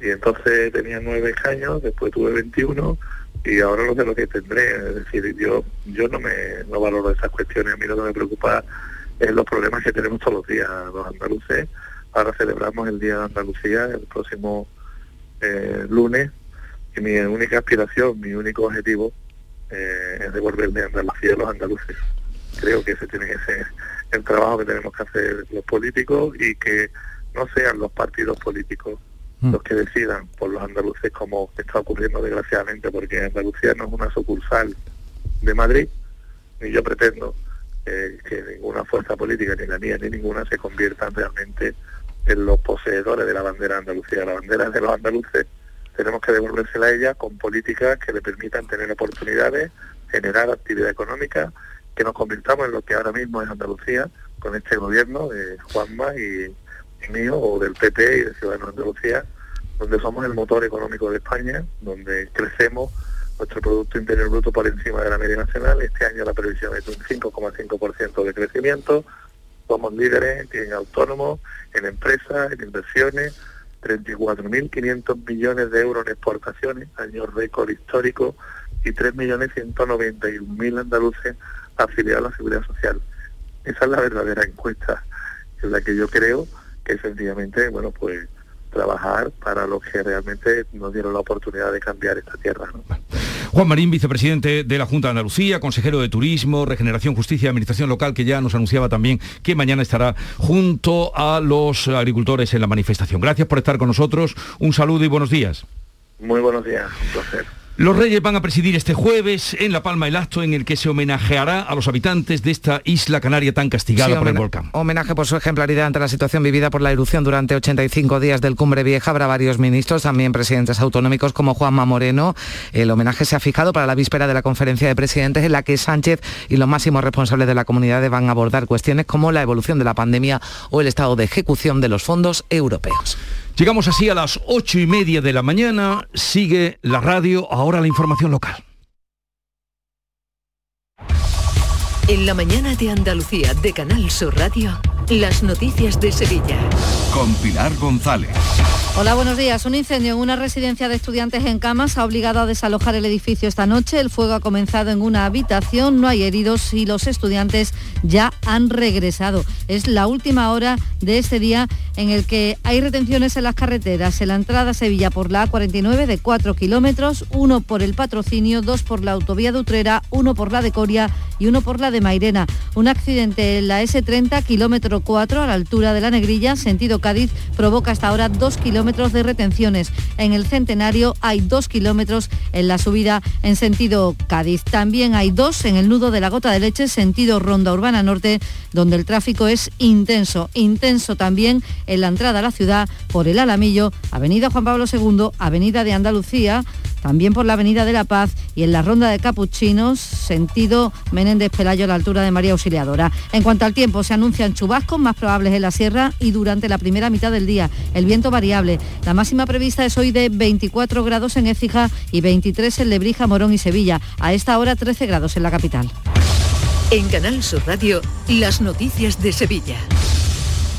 Y entonces tenía nueve años después tuve 21 y ahora no sé lo que tendré, es decir, yo yo no me no valoro esas cuestiones, a mí lo que me preocupa es los problemas que tenemos todos los días los andaluces. Ahora celebramos el Día de Andalucía el próximo eh, lunes y mi única aspiración, mi único objetivo eh, es devolverme a Andalucía a los andaluces. Creo que ese tiene que ser el trabajo que tenemos que hacer los políticos y que no sean los partidos políticos. Los que decidan por los andaluces como está ocurriendo desgraciadamente porque Andalucía no es una sucursal de Madrid ni yo pretendo eh, que ninguna fuerza política ni la mía ni ninguna se conviertan realmente en los poseedores de la bandera de Andalucía. La bandera de los andaluces tenemos que devolvérsela a ella con políticas que le permitan tener oportunidades generar actividad económica que nos convirtamos en lo que ahora mismo es Andalucía con este gobierno de Juanma y mío o del PP y de Ciudadanos de Andalucía, donde somos el motor económico de España, donde crecemos nuestro Producto Interior Bruto por encima de la media nacional. Este año la previsión es un 5,5% de crecimiento. Somos líderes en autónomos, en empresas, en inversiones, 34.500 millones de euros en exportaciones, año récord histórico, y 3.191.000 andaluces afiliados a la Seguridad Social. Esa es la verdadera encuesta en la que yo creo que sencillamente, bueno, pues trabajar para los que realmente nos dieron la oportunidad de cambiar esta tierra. Juan Marín, vicepresidente de la Junta de Andalucía, consejero de Turismo, Regeneración, Justicia y Administración Local, que ya nos anunciaba también que mañana estará junto a los agricultores en la manifestación. Gracias por estar con nosotros. Un saludo y buenos días. Muy buenos días, un placer. Los Reyes van a presidir este jueves en La Palma el acto en el que se homenajeará a los habitantes de esta isla canaria tan castigada por el volcán. Homenaje por su ejemplaridad ante la situación vivida por la erupción durante 85 días del Cumbre Vieja. Habrá varios ministros, también presidentes autonómicos como Juanma Moreno. El homenaje se ha fijado para la víspera de la conferencia de presidentes en la que Sánchez y los máximos responsables de la comunidad van a abordar cuestiones como la evolución de la pandemia o el estado de ejecución de los fondos europeos. Llegamos así a las ocho y media de la mañana. Sigue la radio, ahora la información local. En la mañana de Andalucía de Canal Sur Radio, las noticias de Sevilla. Con Pilar González. Hola, buenos días. Un incendio en una residencia de estudiantes en Camas ha obligado a desalojar el edificio esta noche. El fuego ha comenzado en una habitación, no hay heridos y los estudiantes ya han regresado. Es la última hora de este día en el que hay retenciones en las carreteras. En la entrada a Sevilla por la A49 de 4 kilómetros, uno por el patrocinio, dos por la autovía de Utrera, uno por la de Coria y uno por la de Mairena. Un accidente en la S30, kilómetro 4, a la altura de la Negrilla, sentido Cádiz, provoca hasta ahora dos kilómetros de retenciones. En el Centenario hay dos kilómetros en la subida en sentido Cádiz. También hay dos en el nudo de la Gota de Leche, sentido Ronda Urbana Norte, donde el tráfico es intenso. Intenso también en la entrada a la ciudad por el Alamillo, Avenida Juan Pablo II, Avenida de Andalucía, también por la Avenida de la Paz y en la Ronda de Capuchinos, sentido Menéndez Pelayo a la altura de María Auxiliadora. En cuanto al tiempo, se anuncian chubascos más probables en la sierra y durante la primera mitad del día. El viento variable. La máxima prevista es hoy de 24 grados en Écija y 23 en Lebrija, Morón y Sevilla. A esta hora 13 grados en la capital. En Canal Sur Radio, las noticias de Sevilla.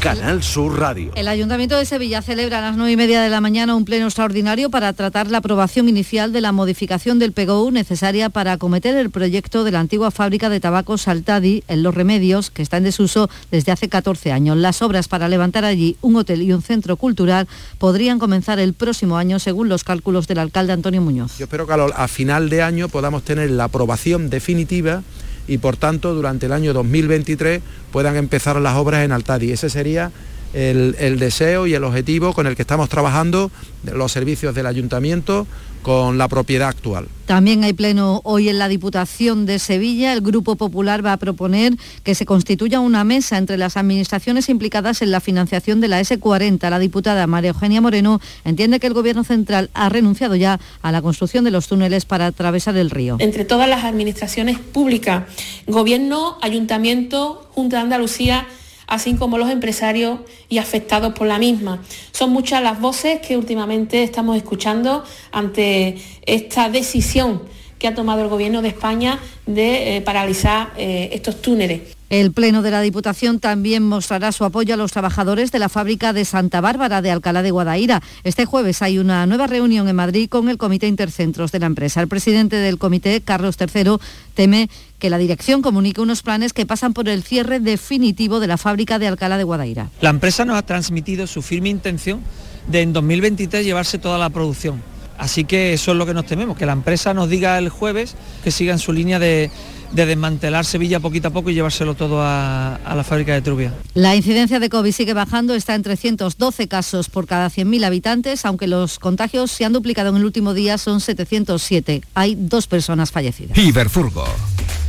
Canal Sur Radio. El Ayuntamiento de Sevilla celebra a las 9 y media de la mañana un pleno extraordinario para tratar la aprobación inicial de la modificación del PGU necesaria para acometer el proyecto de la antigua fábrica de tabaco Saltadi en Los Remedios, que está en desuso desde hace 14 años. Las obras para levantar allí un hotel y un centro cultural podrían comenzar el próximo año, según los cálculos del alcalde Antonio Muñoz. Yo espero que a final de año podamos tener la aprobación definitiva y por tanto durante el año 2023 puedan empezar las obras en Altadi. Ese sería el, el, deseo y el objetivo con el que estamos trabajando los servicios del ayuntamiento con la propiedad actual. También hay pleno hoy en la Diputación de Sevilla. El Grupo Popular va a proponer que se constituya una mesa entre las administraciones implicadas en la financiación de la S40. La diputada María Eugenia Moreno entiende que el Gobierno Central ha renunciado ya a la construcción de los túneles para atravesar el río. Entre todas las administraciones públicas, Gobierno, Ayuntamiento, Junta de Andalucía, así como los empresarios y afectados por la misma. Son muchas las voces que últimamente estamos escuchando ante esta decisión que ha tomado el Gobierno de España de eh, paralizar eh, estos túneles. El Pleno de la Diputación también mostrará su apoyo a los trabajadores de la fábrica de Santa Bárbara de Alcalá de Guadaira. Este jueves hay una nueva reunión en Madrid con el Comité Intercentros de la empresa. El presidente del comité, Carlos III, teme que la dirección comunique unos planes que pasan por el cierre definitivo de la fábrica de Alcalá de Guadaira. La empresa nos ha transmitido su firme intención de en 2023 llevarse toda la producción. Así que eso es lo que nos tememos, que la empresa nos diga el jueves que siga en su línea de, desmantelar Sevilla poquito a poco y llevárselo todo a, la fábrica de Trubia. La incidencia de COVID sigue bajando, está en 312 casos por cada 100.000 habitantes, aunque los contagios se han duplicado en el último día, son 707. Hay dos personas fallecidas. Iberfurgo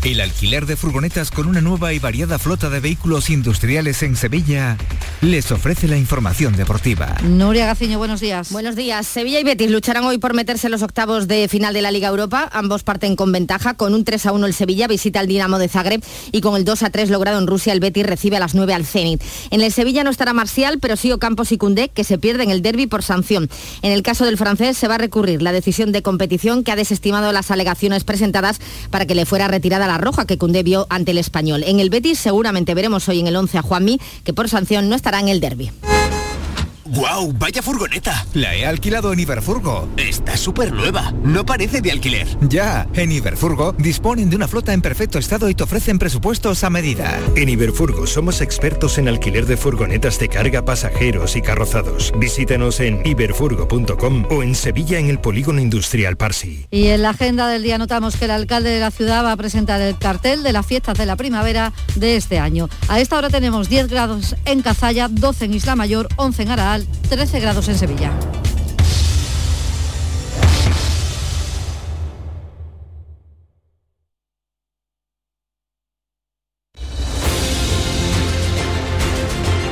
el alquiler de furgonetas con una nueva y variada flota de vehículos industriales en Sevilla les ofrece la información deportiva. Nuria Gaciño, buenos días. Buenos días. Sevilla y Betis lucharán hoy por meterse en los octavos de final de la Liga Europa. Ambos parten con ventaja. Con un 3 a 1 el Sevilla visita al Dinamo de Zagreb y con el 2 a 3 logrado en Rusia el Betis recibe a las 9 al Zenit. En el Sevilla no estará Marcial, pero sí Ocampos y Cundé, que se pierden el derby por sanción. En el caso del francés se va a recurrir la decisión de competición que ha desestimado las alegaciones presentadas para que le fuera retirada la roja que Cundé vio ante el español. En el Betis seguramente veremos hoy en el 11 a Juanmi, que por sanción no estará en el derby. ¡Guau! ¡Vaya furgoneta! La he alquilado en Iberfurgo. Está súper nueva. No parece de alquiler. Ya, en Iberfurgo disponen de una flota en perfecto estado y te ofrecen presupuestos a medida. En Iberfurgo somos expertos en alquiler de furgonetas de carga, pasajeros y carrozados. Visítanos en iberfurgo.com o en Sevilla en el Polígono Industrial Parsi. Y en la agenda del día notamos que el alcalde de la ciudad va a presentar el cartel de las fiestas de la primavera de este año. A esta hora tenemos 10 grados en Cazalla, 12 en Isla Mayor, 11 en Araal 13 grados en Sevilla.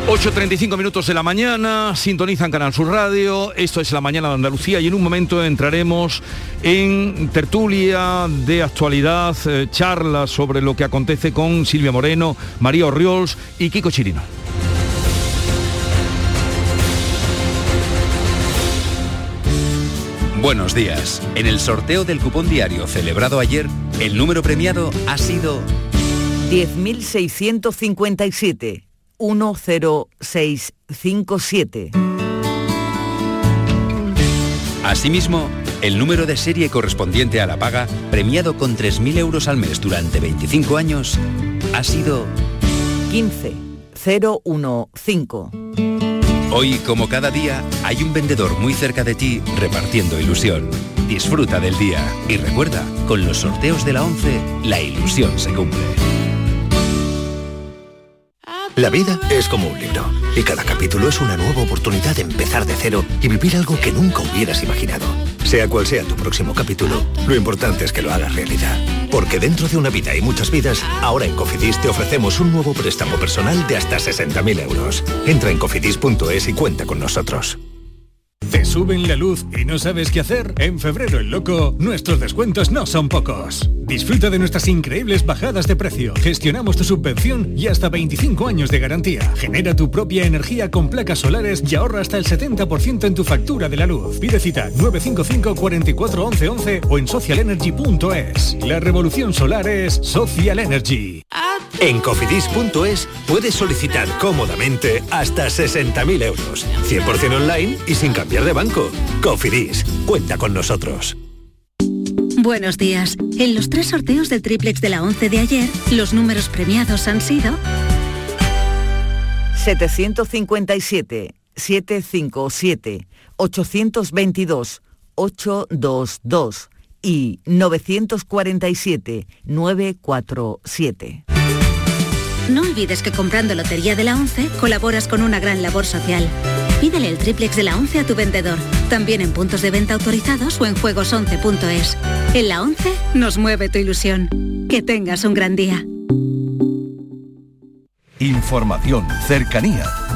...8.35 minutos de la mañana... ...sintonizan Canal Sur Radio... ...esto es La Mañana de Andalucía... ...y en un momento entraremos en tertulia de actualidad... Eh, ...charlas sobre lo que acontece con Silvia Moreno... ...María Orriols y Kiko Chirino. Buenos días. En el sorteo del cupón diario celebrado ayer, el número premiado ha sido 10.657 10657. Asimismo, el número de serie correspondiente a la paga, premiado con 3.000 euros al mes durante 25 años, ha sido 15015. Hoy, como cada día, hay un vendedor muy cerca de ti repartiendo ilusión. Disfruta del día y recuerda, con los sorteos de la 11, la ilusión se cumple. La vida es como un libro y cada capítulo es una nueva oportunidad de empezar de cero y vivir algo que nunca hubieras imaginado. Sea cual sea tu próximo capítulo, lo importante es que lo hagas realidad. Porque dentro de una vida y muchas vidas, ahora en Cofidis te ofrecemos un nuevo préstamo personal de hasta 60.000 euros. Entra en cofidis.es y cuenta con nosotros. ¿Te suben la luz y no sabes qué hacer? En febrero el loco, nuestros descuentos no son pocos. Disfruta de nuestras increíbles bajadas de precio. Gestionamos tu subvención y hasta 25 años de garantía. Genera tu propia energía con placas solares y ahorra hasta el 70% en tu factura de la luz. Pide cita 955 44 11 11 o en socialenergy.es. La revolución solar es Social Energy. En cofidis.es puedes solicitar cómodamente hasta 60.000 euros. 100% online y sin cambiar de banco. Cofidis, cuenta con nosotros. Buenos días. En los tres sorteos del triplex de la 11 de ayer, los números premiados han sido 757, 757, 822, 822 y 947, 947. No olvides que comprando Lotería de la 11 colaboras con una gran labor social. Pídele el triplex de la 11 a tu vendedor, también en puntos de venta autorizados o en juegos11.es. En la 11 nos mueve tu ilusión. Que tengas un gran día. Información, cercanía,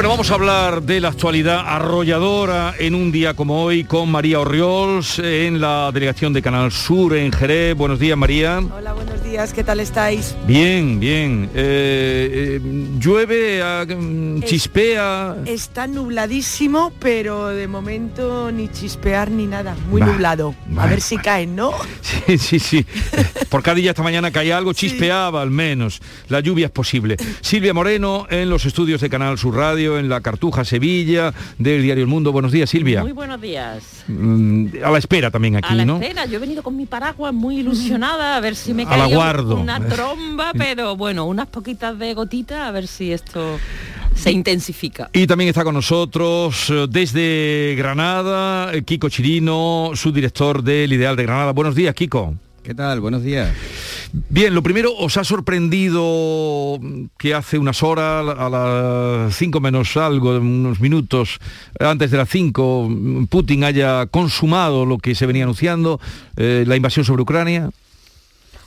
Bueno, vamos a hablar de la actualidad arrolladora en un día como hoy con María Orriols en la delegación de Canal Sur en Jerez. Buenos días, María. Hola, días. ¿Qué tal estáis? Bien, bien. Eh, eh, llueve, ah, chispea. Está nubladísimo, pero de momento ni chispear ni nada. Muy nublado. a ver si caen, ¿no? Sí, sí, sí. Por cada día esta mañana caía algo, chispeaba al menos. La lluvia es posible. Silvia Moreno en los estudios de Canal Sur Radio, en la Cartuja Sevilla, del diario El Mundo. Buenos días, Silvia. Muy buenos días. Mm, A la espera también aquí, a la ¿no? espera, yo he venido con mi paraguas muy ilusionada a ver si me caía una tromba, pero bueno, unas poquitas de gotitas a ver si esto se intensifica. Y también está con nosotros eh, desde Granada, eh, Kiko Chirino, su director del Ideal de Granada. Buenos días, Kiko. ¿Qué tal? Buenos días. Bien, lo primero, ¿os ha sorprendido que hace unas horas, a las 5 menos algo, unos minutos antes de las 5, Putin haya consumado lo que se venía anunciando, eh, la invasión sobre Ucrania?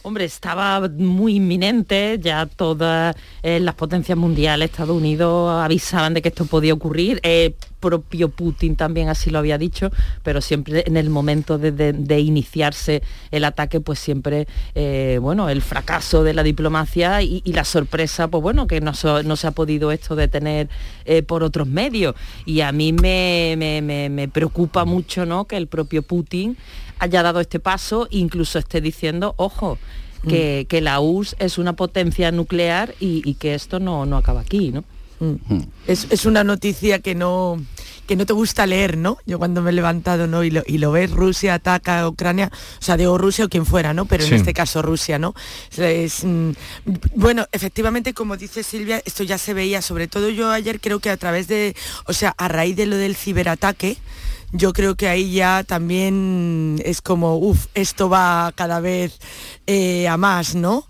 Hombre, estaba muy inminente, ya todas eh, las potencias mundiales, Estados Unidos, avisaban de que esto podía ocurrir. Eh, propio Putin también así lo había dicho, pero siempre en el momento de, iniciarse el ataque, pues siempre, eh, bueno, el fracaso de la diplomacia y, la sorpresa, pues bueno, que no, se ha podido esto detener por otros medios. Y a mí me, me preocupa mucho, ¿no?, que el propio Putin haya dado este paso, incluso esté diciendo, ojo, que, mm. la URSS es una potencia nuclear y, que esto no, no acaba aquí, ¿no? Mm. Mm. Es, una noticia que no que no te gusta leer, ¿no? Yo cuando me he levantado, ¿no? Y lo, y lo ves, Rusia ataca a Ucrania, o sea, digo Rusia o quien fuera, ¿no? Pero en este caso Rusia, ¿no? bueno, efectivamente, como dice Silvia, esto ya se veía, sobre todo yo ayer creo que a través de, o sea, a raíz de lo del ciberataque, yo creo que ahí ya también es como, uff, esto va cada vez eh, a más, ¿no?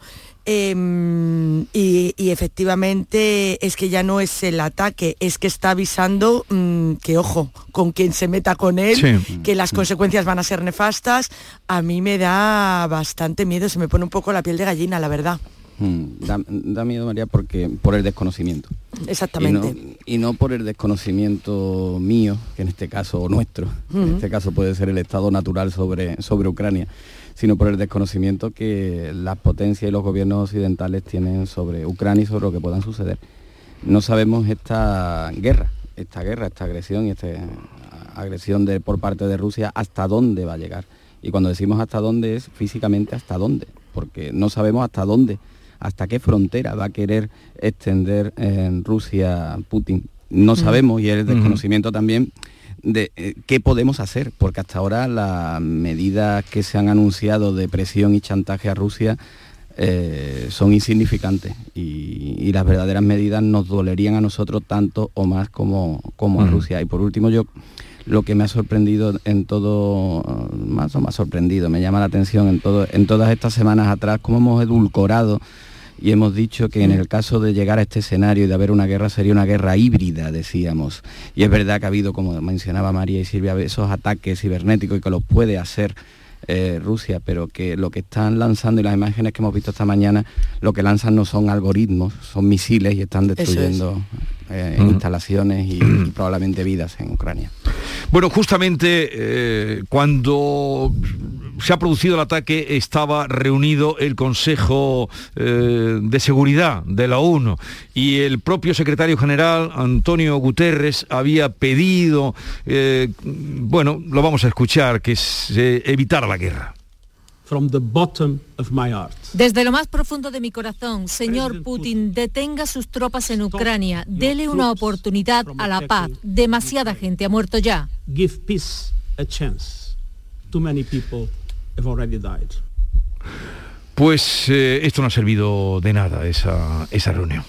Em, y, efectivamente es que ya no es el ataque, es que está avisando mm, que ojo, con quien se meta con él, que las consecuencias van a ser nefastas. A mí me da bastante miedo, se me pone un poco la piel de gallina, la verdad. Mm, da, miedo, María, porque por el desconocimiento. Exactamente. Y no, por el desconocimiento mío, que en este caso, o nuestro, en este caso puede ser el estado natural sobre, sobre Ucrania, sino por el desconocimiento que las potencias y los gobiernos occidentales tienen sobre Ucrania y sobre lo que puedan suceder. No sabemos esta guerra, esta guerra, esta agresión y esta agresión de, por parte de Rusia hasta dónde va a llegar. Y cuando decimos hasta dónde es físicamente hasta dónde, porque no sabemos hasta dónde hasta qué frontera va a querer extender en Rusia Putin. No sabemos y es desconocimiento también de eh, qué podemos hacer, porque hasta ahora las medidas que se han anunciado de presión y chantaje a Rusia eh, son insignificantes y, las verdaderas medidas nos dolerían a nosotros tanto o más como, como a Rusia. Y por último, yo lo que me ha sorprendido en todo, más o más sorprendido, me llama la atención en, todo, en todas estas semanas atrás, cómo hemos edulcorado y hemos dicho que en el caso de llegar a este escenario y de haber una guerra sería una guerra híbrida, decíamos. Y es verdad que ha habido, como mencionaba María y Silvia, esos ataques cibernéticos y que los puede hacer eh, Rusia, pero que lo que están lanzando y las imágenes que hemos visto esta mañana, lo que lanzan no son algoritmos, son misiles y están destruyendo eh, instalaciones y, probablemente vidas en Ucrania. Bueno, justamente eh, cuando se ha producido el ataque estaba reunido el Consejo de Seguridad de la ONU y el propio secretario general Antonio Guterres había pedido, bueno, lo vamos a escuchar, que se evitara la guerra. Desde lo más profundo de mi corazón, señor Putin, detenga sus tropas en Ucrania, dele una oportunidad a la paz. Demasiada gente ha muerto ya. Pues eh, esto no ha servido de nada, esa, esa reunión.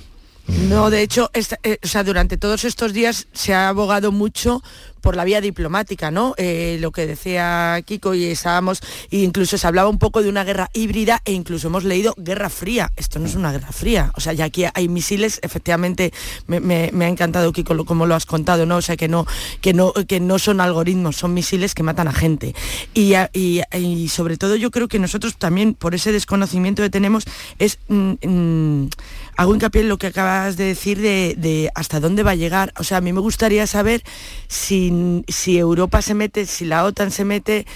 No, de hecho, eh, o sea, durante todos estos días se ha abogado mucho por la vía diplomática, ¿no? Eh, lo que decía Kiko y estábamos, incluso se hablaba un poco de una guerra híbrida e incluso hemos leído guerra fría. Esto no es una guerra fría. O sea, ya aquí hay misiles, efectivamente, me, ha encantado Kiko como lo has contado, ¿no? O sea, que no, que no, que no son algoritmos, son misiles que matan a gente. Y, y, sobre todo yo creo que nosotros también, por ese desconocimiento que tenemos, es. Mm, mm, hago hincapié en lo que acabas de decir de, hasta dónde va a llegar. O sea, a mí me gustaría saber si, si Europa se mete, si la OTAN se mete,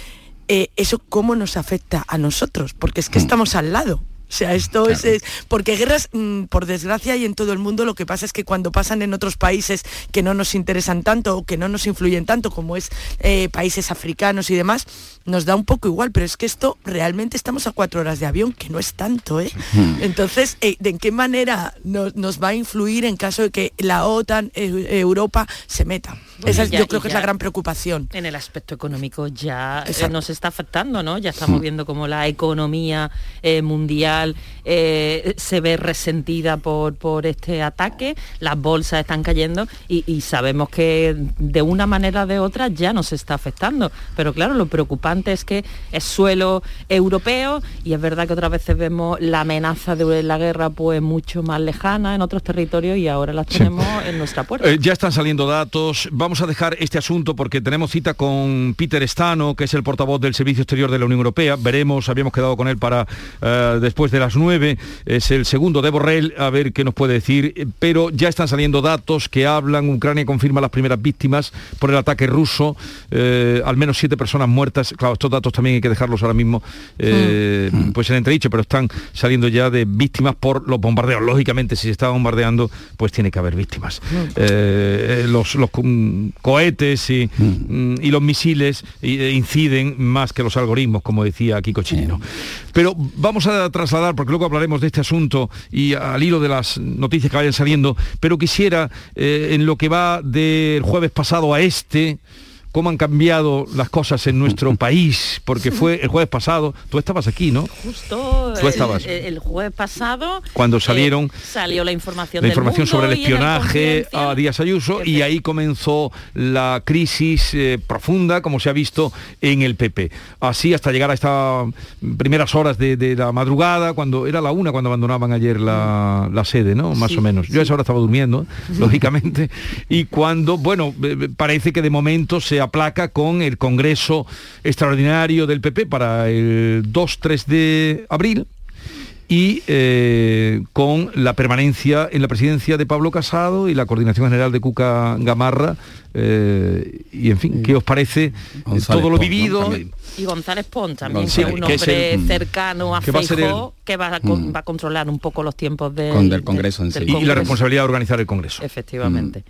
eh, eso cómo nos afecta a nosotros, porque es que mm. estamos al lado. O sea, esto es, Porque guerras, mm, por desgracia, y en todo el mundo, lo que pasa es que cuando pasan en otros países que no nos interesan tanto o que no nos influyen tanto, como es eh, países africanos y demás, nos da un poco igual, pero es que esto realmente estamos a cuatro horas de avión, que no es tanto, ¿eh? Entonces, eh, ¿de qué manera nos, va a influir en caso de que la OTAN, Europa, se meta? Esa yo creo que es la gran preocupación. En el aspecto económico ya nos está afectando, ¿no? Ya estamos viendo como la economía mundial mundial eh, se ve resentida por, por este ataque, las bolsas están cayendo y, y sabemos que de una manera o de otra ya nos está afectando. Pero claro, lo preocupante es que es suelo europeo y es verdad que otras veces vemos la amenaza de la guerra pues mucho más lejana en otros territorios y ahora las tenemos en nuestra puerta. Eh, ya están saliendo datos. Vamos a dejar este asunto porque tenemos cita con Peter Stano, que es el portavoz del Servicio Exterior de la Unión Europea. Veremos, habíamos quedado con él para eh, después de las nueve. Es el segundo de Borrell, a ver qué nos puede decir. Pero ya están saliendo datos que hablan. Ucrania confirma las primeras víctimas por el ataque ruso. Eh, al menos siete personas muertas. Claro, estos datos también hay que dejarlos ahora mismo eh, pues en entredicho, pero están saliendo ya de víctimas por los bombardeos. Lógicamente, si se está bombardeando, pues tiene que haber víctimas. Eh, los los mm, cohetes y, mm, y los misiles eh, inciden más que los algoritmos, como decía Kiko Chirino. Pero vamos a trasladar, porque luego hablaremos de este asunto y al hilo de las noticias que vayan saliendo, pero quisiera, eh, en lo que va del jueves pasado a este, cómo han cambiado las cosas en nuestro país, porque fue el jueves pasado, tú estabas aquí, ¿no? Justo Tú el- estabas. El, el jueves pasado Cuando salieron eh, salió la información, la del información mundo sobre el espionaje a Díaz Ayuso y ahí comenzó la crisis eh, profunda, como se ha visto en el PP. Así hasta llegar a estas primeras horas de, de la madrugada, cuando era la una cuando abandonaban ayer la, la sede, ¿no? Más Sí, o menos. Yo a esa hora estaba durmiendo, lógicamente. Y cuando, bueno, eh, parece que de momento se aplaca con el Congreso Extraordinario del PP para el 2-3 de abril y eh, con la permanencia en la presidencia de Pablo Casado y la coordinación general de Cuca Gamarra. eh, y en fin, ¿qué os parece eh, González todo lo vivido? Y González Pons también, González, que es un que es hombre el- cercano a que va a ser el- Feijóo, que va a, con- va a controlar un poco los tiempos del, Con del Congreso en del sí. y la Congreso. responsabilidad de organizar el Congreso. Efectivamente.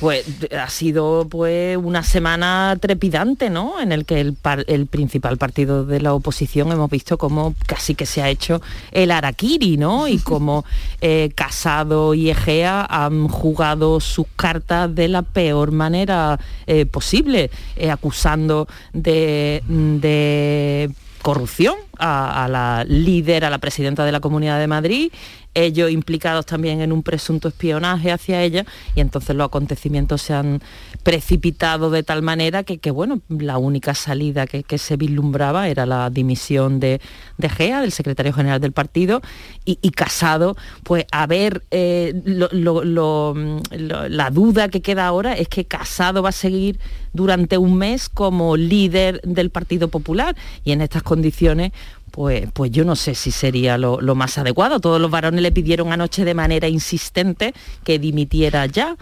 Pues ha sido pues una semana trepidante, ¿no? En el que el, par- el principal partido de la oposición hemos visto cómo casi que se ha hecho el araquiri, ¿no? Y cómo eh, Casado y Egea han jugado sus cartas de la peor manera eh, posible, eh, acusando de, de corrupción a, a la líder, a la presidenta de la Comunidad de Madrid, ellos implicados también en un presunto espionaje hacia ella, y entonces los acontecimientos se han precipitado de tal manera que, bueno, la única salida que, se vislumbraba era la dimisión de, de Gea, del secretario general del partido, y, Casado, pues a ver, eh, la duda que queda ahora es que Casado va a seguir durante un mes como líder del Partido Popular, y en estas condiciones pues, pues yo no sé si sería lo, lo más adecuado. Todos los varones le pidieron anoche de manera insistente que dimitiera ya,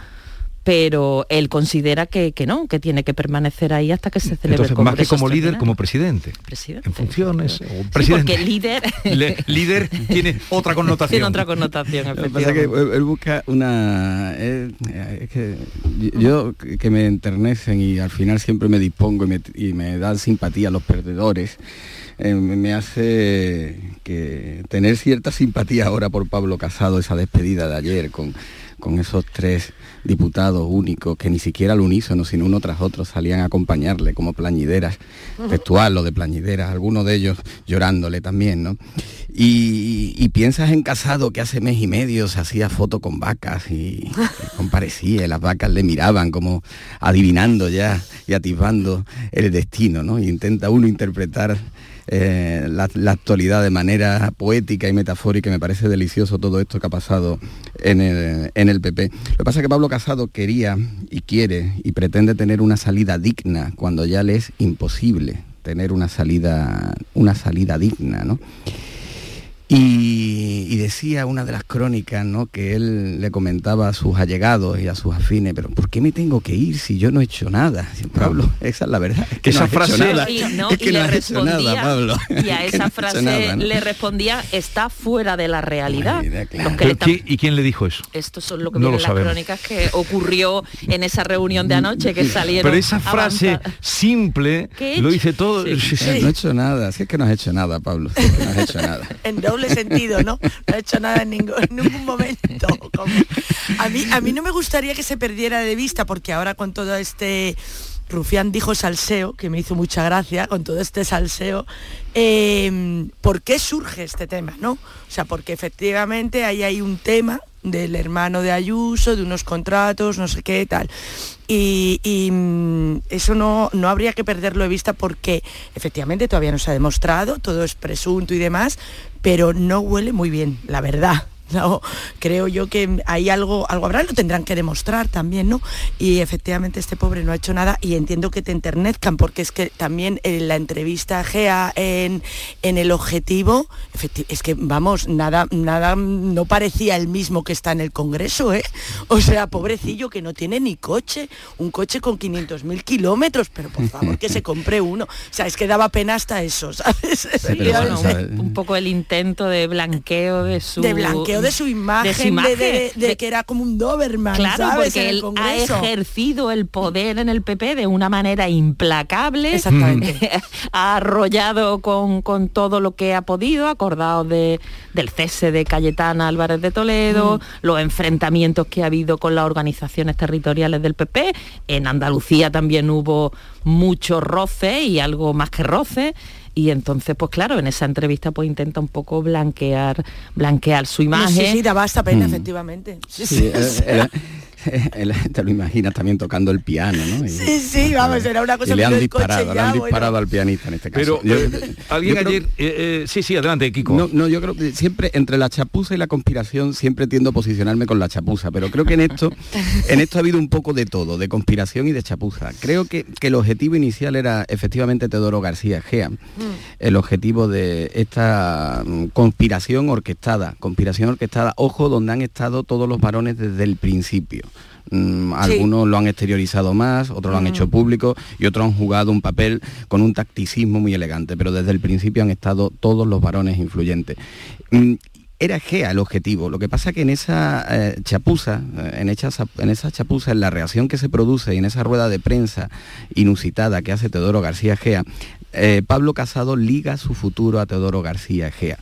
pero él considera que, que no, que tiene que permanecer ahí hasta que se celebre Entonces, el más que Congreso como líder, como presidente. Presidente. En funciones. o Sí, presidente. porque líder Le- líder tiene otra connotación. tiene otra connotación, Lo que pasa es que efectivamente. él, él busca una... él- es que yo que me enternecen y al final siempre me dispongo y me, y me dan simpatía a los perdedores, eh, me hace que tener cierta simpatía ahora por Pablo Casado, esa despedida de ayer con, con esos tres diputados únicos que ni siquiera al unísono, sino uno tras otro salían a acompañarle como plañideras, textual lo de plañideras, algunos de ellos llorándole también, ¿no? Y, y piensas en Casado que hace mes y medio se hacía foto con vacas y, y comparecía, y las vacas le miraban como adivinando ya y atisbando el destino, ¿no? Y intenta uno interpretar eh, la, actualidad de manera poética y metafórica me parece delicioso todo esto que ha pasado en el, en el PP. Lo que pasa es que Pablo Casado quería y quiere y pretende tener una salida digna cuando ya le es imposible tener una salida, una salida digna, ¿no? Y, y decía una de las crónicas, ¿no? Que él le comentaba a sus allegados y a sus afines, pero ¿por qué me tengo que ir si yo no he hecho nada? Dice, Pablo, esa es la verdad. es que Esa no frase- nada. Y, no, es que y no le nada, respondía, Pablo. y a esa frase le respondía, está fuera de la realidad. Los que le Pero están- ¿quién- ¿Y quién le dijo eso? Estos son lo que No vienen lo las sabemos. crónicas que ocurrió en esa reunión de anoche que salieron. Pero esa frase simple ¿Qué he lo dice todo. Sí, sí. No he hecho nada, si es que no has hecho nada, Pablo. si es que no has hecho nada. en doble sentido, ¿no? No ha hecho nada en ningún, ningún momento. A mí, a mí no me gustaría que se perdiera de vista, porque ahora con todo este Rufián dijo salseo, que me hizo mucha gracia con todo este salseo, em, ¿por qué surge este tema? ¿no? O sea, porque efectivamente ahí hay un tema del hermano de Ayuso, de unos contratos, no sé qué tal. Y, mm, eso no, no habría que perderlo de vista porque efectivamente todavía no se ha demostrado, todo es presunto y demás, pero no huele muy bien, la verdad. No, creo yo que hay algo, algo habrá, lo tendrán que demostrar también, ¿no? Y efectivamente este pobre no ha hecho nada y entiendo que te enternezcan, porque es que también en la entrevista Gea en, en el objetivo, es que vamos, nada, nada no parecía el mismo que está en el Congreso, ¿eh? O sea, pobrecillo que no tiene ni coche, un coche con 500.000 kilómetros, pero por favor que se compre uno. O sea, es que daba pena hasta eso, ¿sabes? un, poco el intento de blanqueo de su... De blanqueo de su imagen, de, que era como un Doberman, claro, porque él ha ejercido el poder en el PP de una manera implacable. Exactamente. ha arrollado con, con, todo lo que ha podido, acordado de, del cese de Cayetana Álvarez de Toledo, mm. los enfrentamientos que ha habido con las organizaciones territoriales del PP. En Andalucía también hubo mucho roce y algo más que roce y entonces pues claro en esa entrevista pues intenta un poco blanquear blanquear su imagen. Sí sí daba esta pena mm. efectivamente. Sí, sí, te lo imaginas también tocando el piano, ¿no? sí, sí, vamos, era una cosa y le han disparado, le han disparado al pianista en este caso. Pero eh, alguien ayer, eh, eh, sí, sí, adelante, Kiko. No, no, yo creo que siempre entre la chapuza y la conspiración siempre tiendo a posicionarme con la chapuza, pero creo que en esto, en esto ha habido un poco de todo, de conspiración y de chapuza. Creo que, que el objetivo inicial era efectivamente Teodoro García Gea, mm. el objetivo de esta mm, conspiración orquestada, conspiración orquestada, ojo, donde han estado todos los varones desde el principio. Mm, algunos lo han exteriorizado más, otros lo han hecho mm. público y otros han jugado un papel con un tacticismo muy elegante, pero desde el principio han estado todos los varones influyentes. Mm, era GEA el objetivo. Lo que pasa que en esa eh, chapuza, eh, en, en esa chapuza, en la reacción que se produce y en esa rueda de prensa inusitada que hace Teodoro García Gea, eh, Pablo Casado liga su futuro a Teodoro García Gea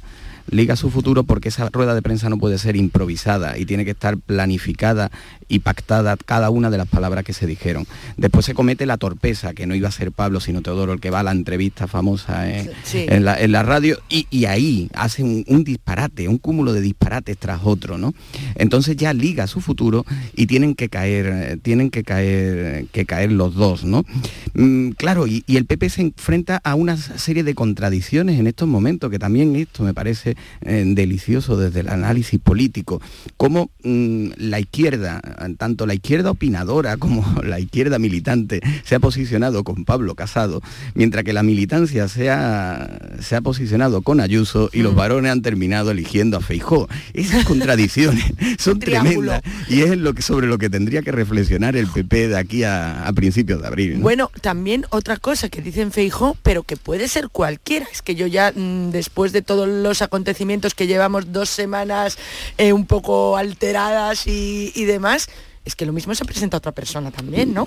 liga su futuro porque esa rueda de prensa no puede ser improvisada y tiene que estar planificada y pactada cada una de las palabras que se dijeron. Después se comete la torpeza, que no iba a ser Pablo, sino Teodoro, el que va a la entrevista famosa en, la, radio, y, ahí hace un, disparate, un cúmulo de disparates tras otro, ¿no? Entonces ya liga su futuro y tienen que caer, tienen que caer, que caer los dos, ¿no? Mm, claro, y, el PP se enfrenta a una serie de contradicciones en estos momentos, que también esto me parece eh, delicioso desde el análisis político, como mm, la izquierda tanto la izquierda opinadora como la izquierda militante se ha posicionado con Pablo Casado, mientras que la militancia se ha, se ha posicionado con Ayuso y los mm. varones han terminado eligiendo a Feijó. Esas contradicciones son tremendas y es lo que, sobre lo que tendría que reflexionar el PP de aquí a, principios de abril. Bueno, también otra cosa que dicen Feijó, pero que puede ser cualquiera, es que yo ya mm, después de todos los acontecimientos que llevamos dos semanas eh, un poco alteradas y demás, es que lo mismo se presenta a otra persona también, ¿no?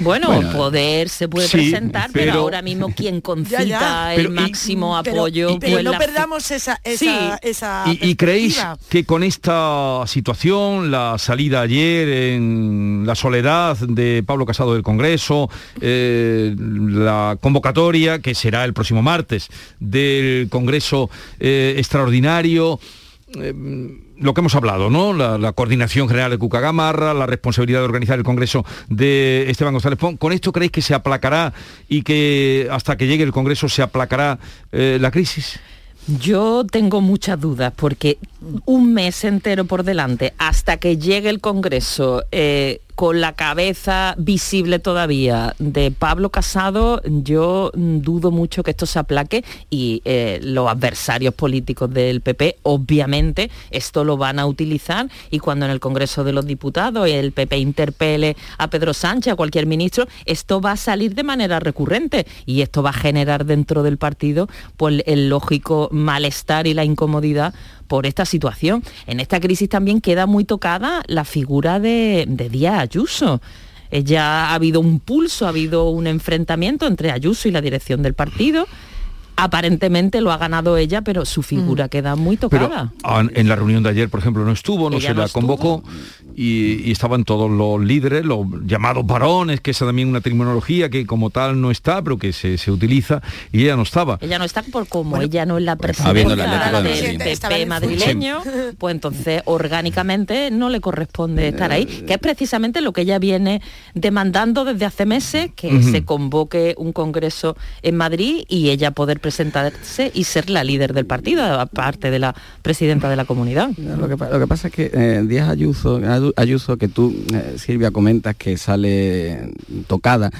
Bueno, poder se puede presentar, pero, ahora mismo quien concita el máximo apoyo. Pero, no perdamos esa, esa, ¿Y, creéis que con esta situación, la salida ayer en la soledad de Pablo Casado del Congreso, eh, la convocatoria, que será el próximo martes, del Congreso eh, extraordinario, eh, lo que hemos hablado, ¿no? La, coordinación general de Cucagamarra, la responsabilidad de organizar el Congreso de Esteban González Pons. ¿Con esto creéis que se aplacará y que hasta que llegue el Congreso se aplacará eh, la crisis? Yo tengo muchas dudas porque un mes entero por delante hasta que llegue el Congreso eh, con la cabeza visible todavía de Pablo Casado, yo dudo mucho que esto se aplaque y eh, los adversarios políticos del PP obviamente esto lo van a utilizar y cuando en el Congreso de los Diputados el PP interpele a Pedro Sánchez, a cualquier ministro, esto va a salir de manera recurrente y esto va a generar dentro del partido pues, el lógico malestar y la incomodidad por esta situación. En esta crisis también queda muy tocada la figura de, de Díaz Ayuso. Ya ha habido un pulso, ha habido un enfrentamiento entre Ayuso y la dirección del partido aparentemente lo ha ganado ella, pero su figura queda muy tocada. Ah, en la reunión de ayer, por ejemplo, no estuvo, no Ella se no la convocó y, y estaban todos los líderes, los llamados varones, que es también una terminología que como tal no está, pero que se, se utiliza, y ella no estaba. Ella no está por como ella no es la presidenta del. PP madrileño, pues entonces orgánicamente no le corresponde estar ahí, que es precisamente lo que ella viene demandando desde hace meses, que Ujú. se convoque un congreso en Madrid y ella poder presentarse y ser la líder del partido, aparte de la presidenta de la comunidad. Lo que, pasa es que eh, Díaz Ayuso, Ayuso, que tú, eh, Silvia, comentas que sale tocada,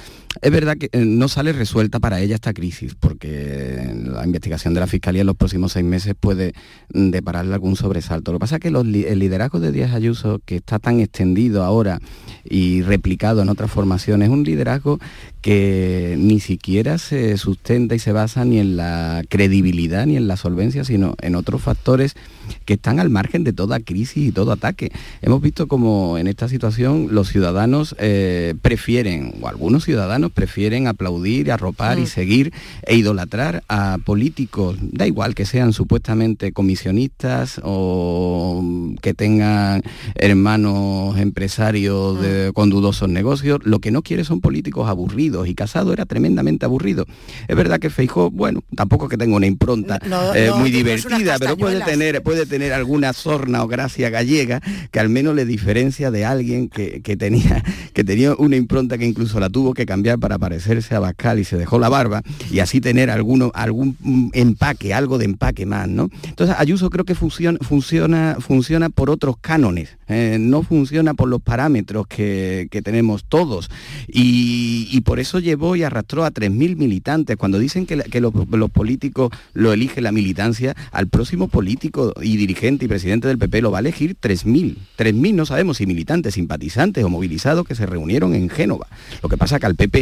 es verdad que eh, no sale resuelta para ella esta crisis, porque la investigación de la Fiscalía en los próximos seis meses puede mm, depararle algún sobresalto. Lo que pasa es que el liderazgo de Díaz Ayuso, que está tan extendido ahora y replicado en otras formaciones, es un liderazgo que ni siquiera se sustenta y se basa ni en la credibilidad ni en la solvencia, sino en otros factores que están al margen de toda crisis y todo ataque. Hemos visto como en esta situación los ciudadanos eh, prefieren, o algunos ciudadanos prefieren aplaudir, arropar y seguir e idolatrar a políticos, da igual que sean supuestamente comisionistas o que tengan hermanos empresarios de- con dudosos negocios, lo que no quiere son políticos aburridos y Casado era tremendamente aburrido. Es verdad que Feijó, bueno, tampoco que tenga una impronta No, eh, no, muy divertida, pero puede tener, puede tener alguna sorna o gracia gallega que al menos le diferencia de alguien que, que tenía, que tenía una impronta que incluso la tuvo que cambiar para parecerse a Bascal y se dejó la barba y así tener alguno, algún empaque, algo de empaque más, ¿no? Entonces Ayuso creo que funciona, funciona, funciona por otros cánones, eh, no funciona por los parámetros que, que tenemos todos. Y, por eso llevó y arrastró a 3.000 militantes. Cuando dicen que, que los, los políticos lo elige la militancia, al próximo político y dirigente y presidente del PP lo va a elegir 3.000. 3.000 no sabemos si militantes, simpatizantes o movilizados que se reunieron en Génova. Lo que pasa que al PP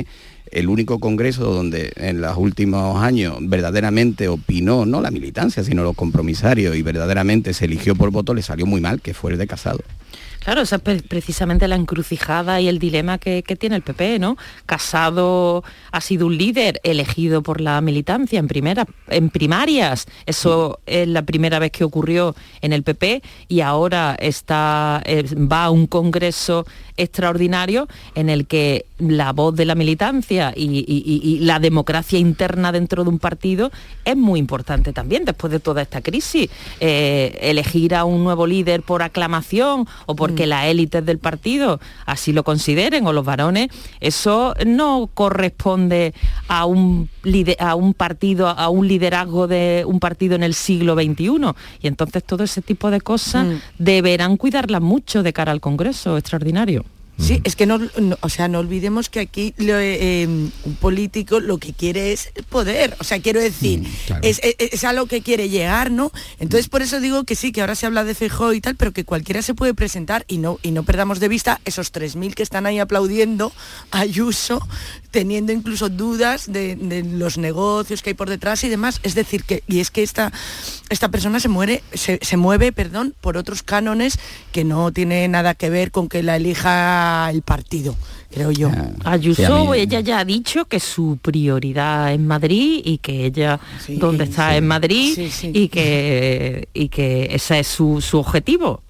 el único congreso donde en los últimos años verdaderamente opinó, no la militancia, sino los compromisarios y verdaderamente se eligió por voto, le salió muy mal, que fue el de Casado. Claro, esa es pre- precisamente la encrucijada y el dilema que, que tiene el PP, ¿no? Casado ha sido un líder elegido por la militancia en primera, en primarias. Eso es la primera vez que ocurrió en el PP y ahora está eh, va a un congreso extraordinario en el que la voz de la militancia y, y- y- y la democracia interna dentro de un partido es muy importante también después de toda esta crisis. Eh, elegir a un nuevo líder por aclamación o porque las élites del partido así lo consideren o los varones, eso no corresponde a un, lide- a un partido, a un liderazgo de un partido en el siglo XXI. Y entonces todo ese tipo de cosas deberán cuidarlas mucho de cara al Congreso extraordinario. Sí, es que no, no- o sea, no olvidemos que aquí lo, eh, un político lo que quiere es poder. O sea, quiero decir, es, es- es a lo que quiere llegar, ¿no? Entonces por eso digo que sí, que ahora se habla de Feijóo y tal, pero que cualquiera se puede presentar y no, y no perdamos de vista esos 3.000 que están ahí aplaudiendo a Ayuso, teniendo incluso dudas de, de los negocios que hay por detrás y demás. Es decir, que, y es que esta, esta persona se muere, se, se mueve, perdón, por otros cánones que no tiene nada que ver con que la elija el partido, creo yo. Ayuso, ella ya ha dicho que su prioridad es Madrid y que ella donde está sí. en Madrid Sí, sí. y que y que ese es su, su objetivo.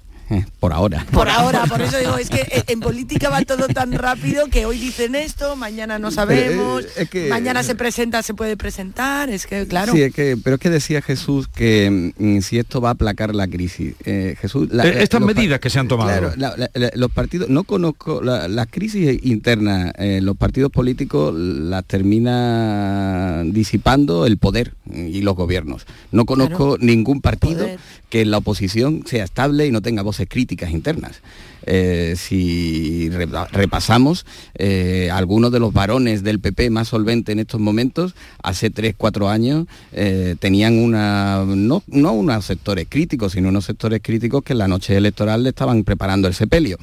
Por ahora. Por ahora, por eso digo, es que en- en política va todo tan rápido que hoy dicen esto, mañana no sabemos, eh, es que- mañana se presenta, se puede presentar, es que claro. Sí, es que, pero es que decía Jesús que mm, si esto va a aplacar la crisis. Eh, Jesús, la- Eh, estas medidas que se han tomado. Claro, la- la- la- los partidos, no conozco la- las crisis internas, eh, los partidos políticos las termina disipando el poder y los gobiernos. No conozco ningún partido poder. Que la oposición sea estable y no tenga voces críticas internas. Eh, si re- repasamos eh, algunos de los varones del PP más solventes en estos momentos, hace 3, 4 años eh, tenían una, no, no unos sectores críticos, sino unos sectores críticos que en la noche electoral le estaban preparando el sepelio.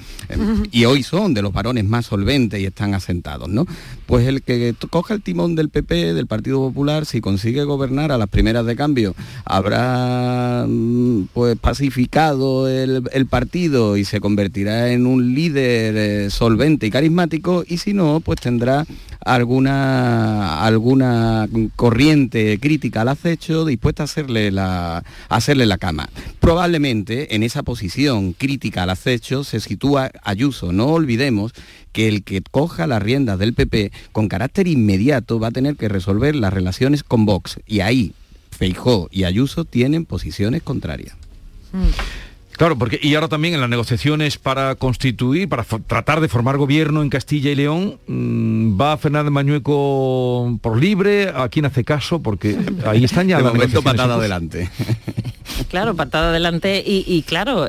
Y hoy son de los varones más solventes y están asentados, ¿no? Pues el que coja el timón del PP, del Partido Popular, si consigue gobernar a las primeras de cambio, habrá mm, pues pacificado el partido y se convertirá en un líder eh, solvente y carismático y si no, pues tendrá alguna alguna corriente crítica al acecho dispuesta a hacerle la hacerle la cama. Probablemente en esa posición crítica al acecho se sitúa Ayuso. No olvidemos que el que coja las riendas del PP con carácter inmediato va a tener que resolver las relaciones con Vox y ahí Feijó y Ayuso tienen posiciones contrarias. Claro, porque y ahora también en las negociaciones para constituir, para tratar de formar gobierno en Castilla y León, mmm, va Fernández Mañueco por libre, ¿a quién hace caso? Porque ahí están ya de momento patada adelante. Claro, patada adelante y, claro,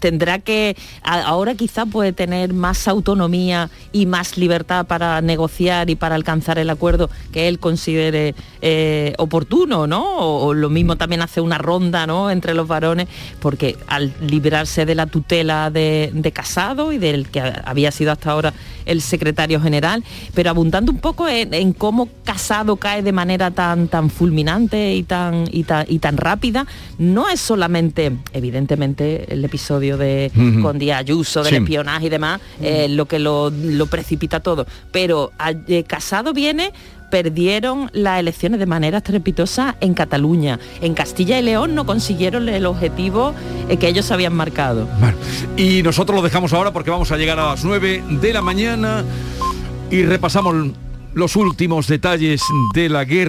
tendrá que, ahora quizá puede tener más autonomía y más libertad para negociar y para alcanzar el acuerdo que él considere eh, oportuno, ¿no? O, lo mismo también hace una ronda, ¿no? Entre los varones, porque al librarse de la tutela de Casado y del que había sido hasta ahora el secretario general, pero abundando un poco en, en cómo Casado cae de manera tan, tan fulminante y tan, y tan, y tan rápida, no es solamente, evidentemente, el episodio de uh -huh. con Díaz Ayuso, del sí. espionaje y demás, eh, lo que lo, lo, precipita todo, pero eh, Casado viene perdieron las elecciones de manera estrepitosa en Cataluña. En Castilla y León no consiguieron el objetivo eh, que ellos habían marcado. Y nosotros lo dejamos ahora porque vamos a llegar a las 9 de la mañana y repasamos los últimos detalles de la guerra.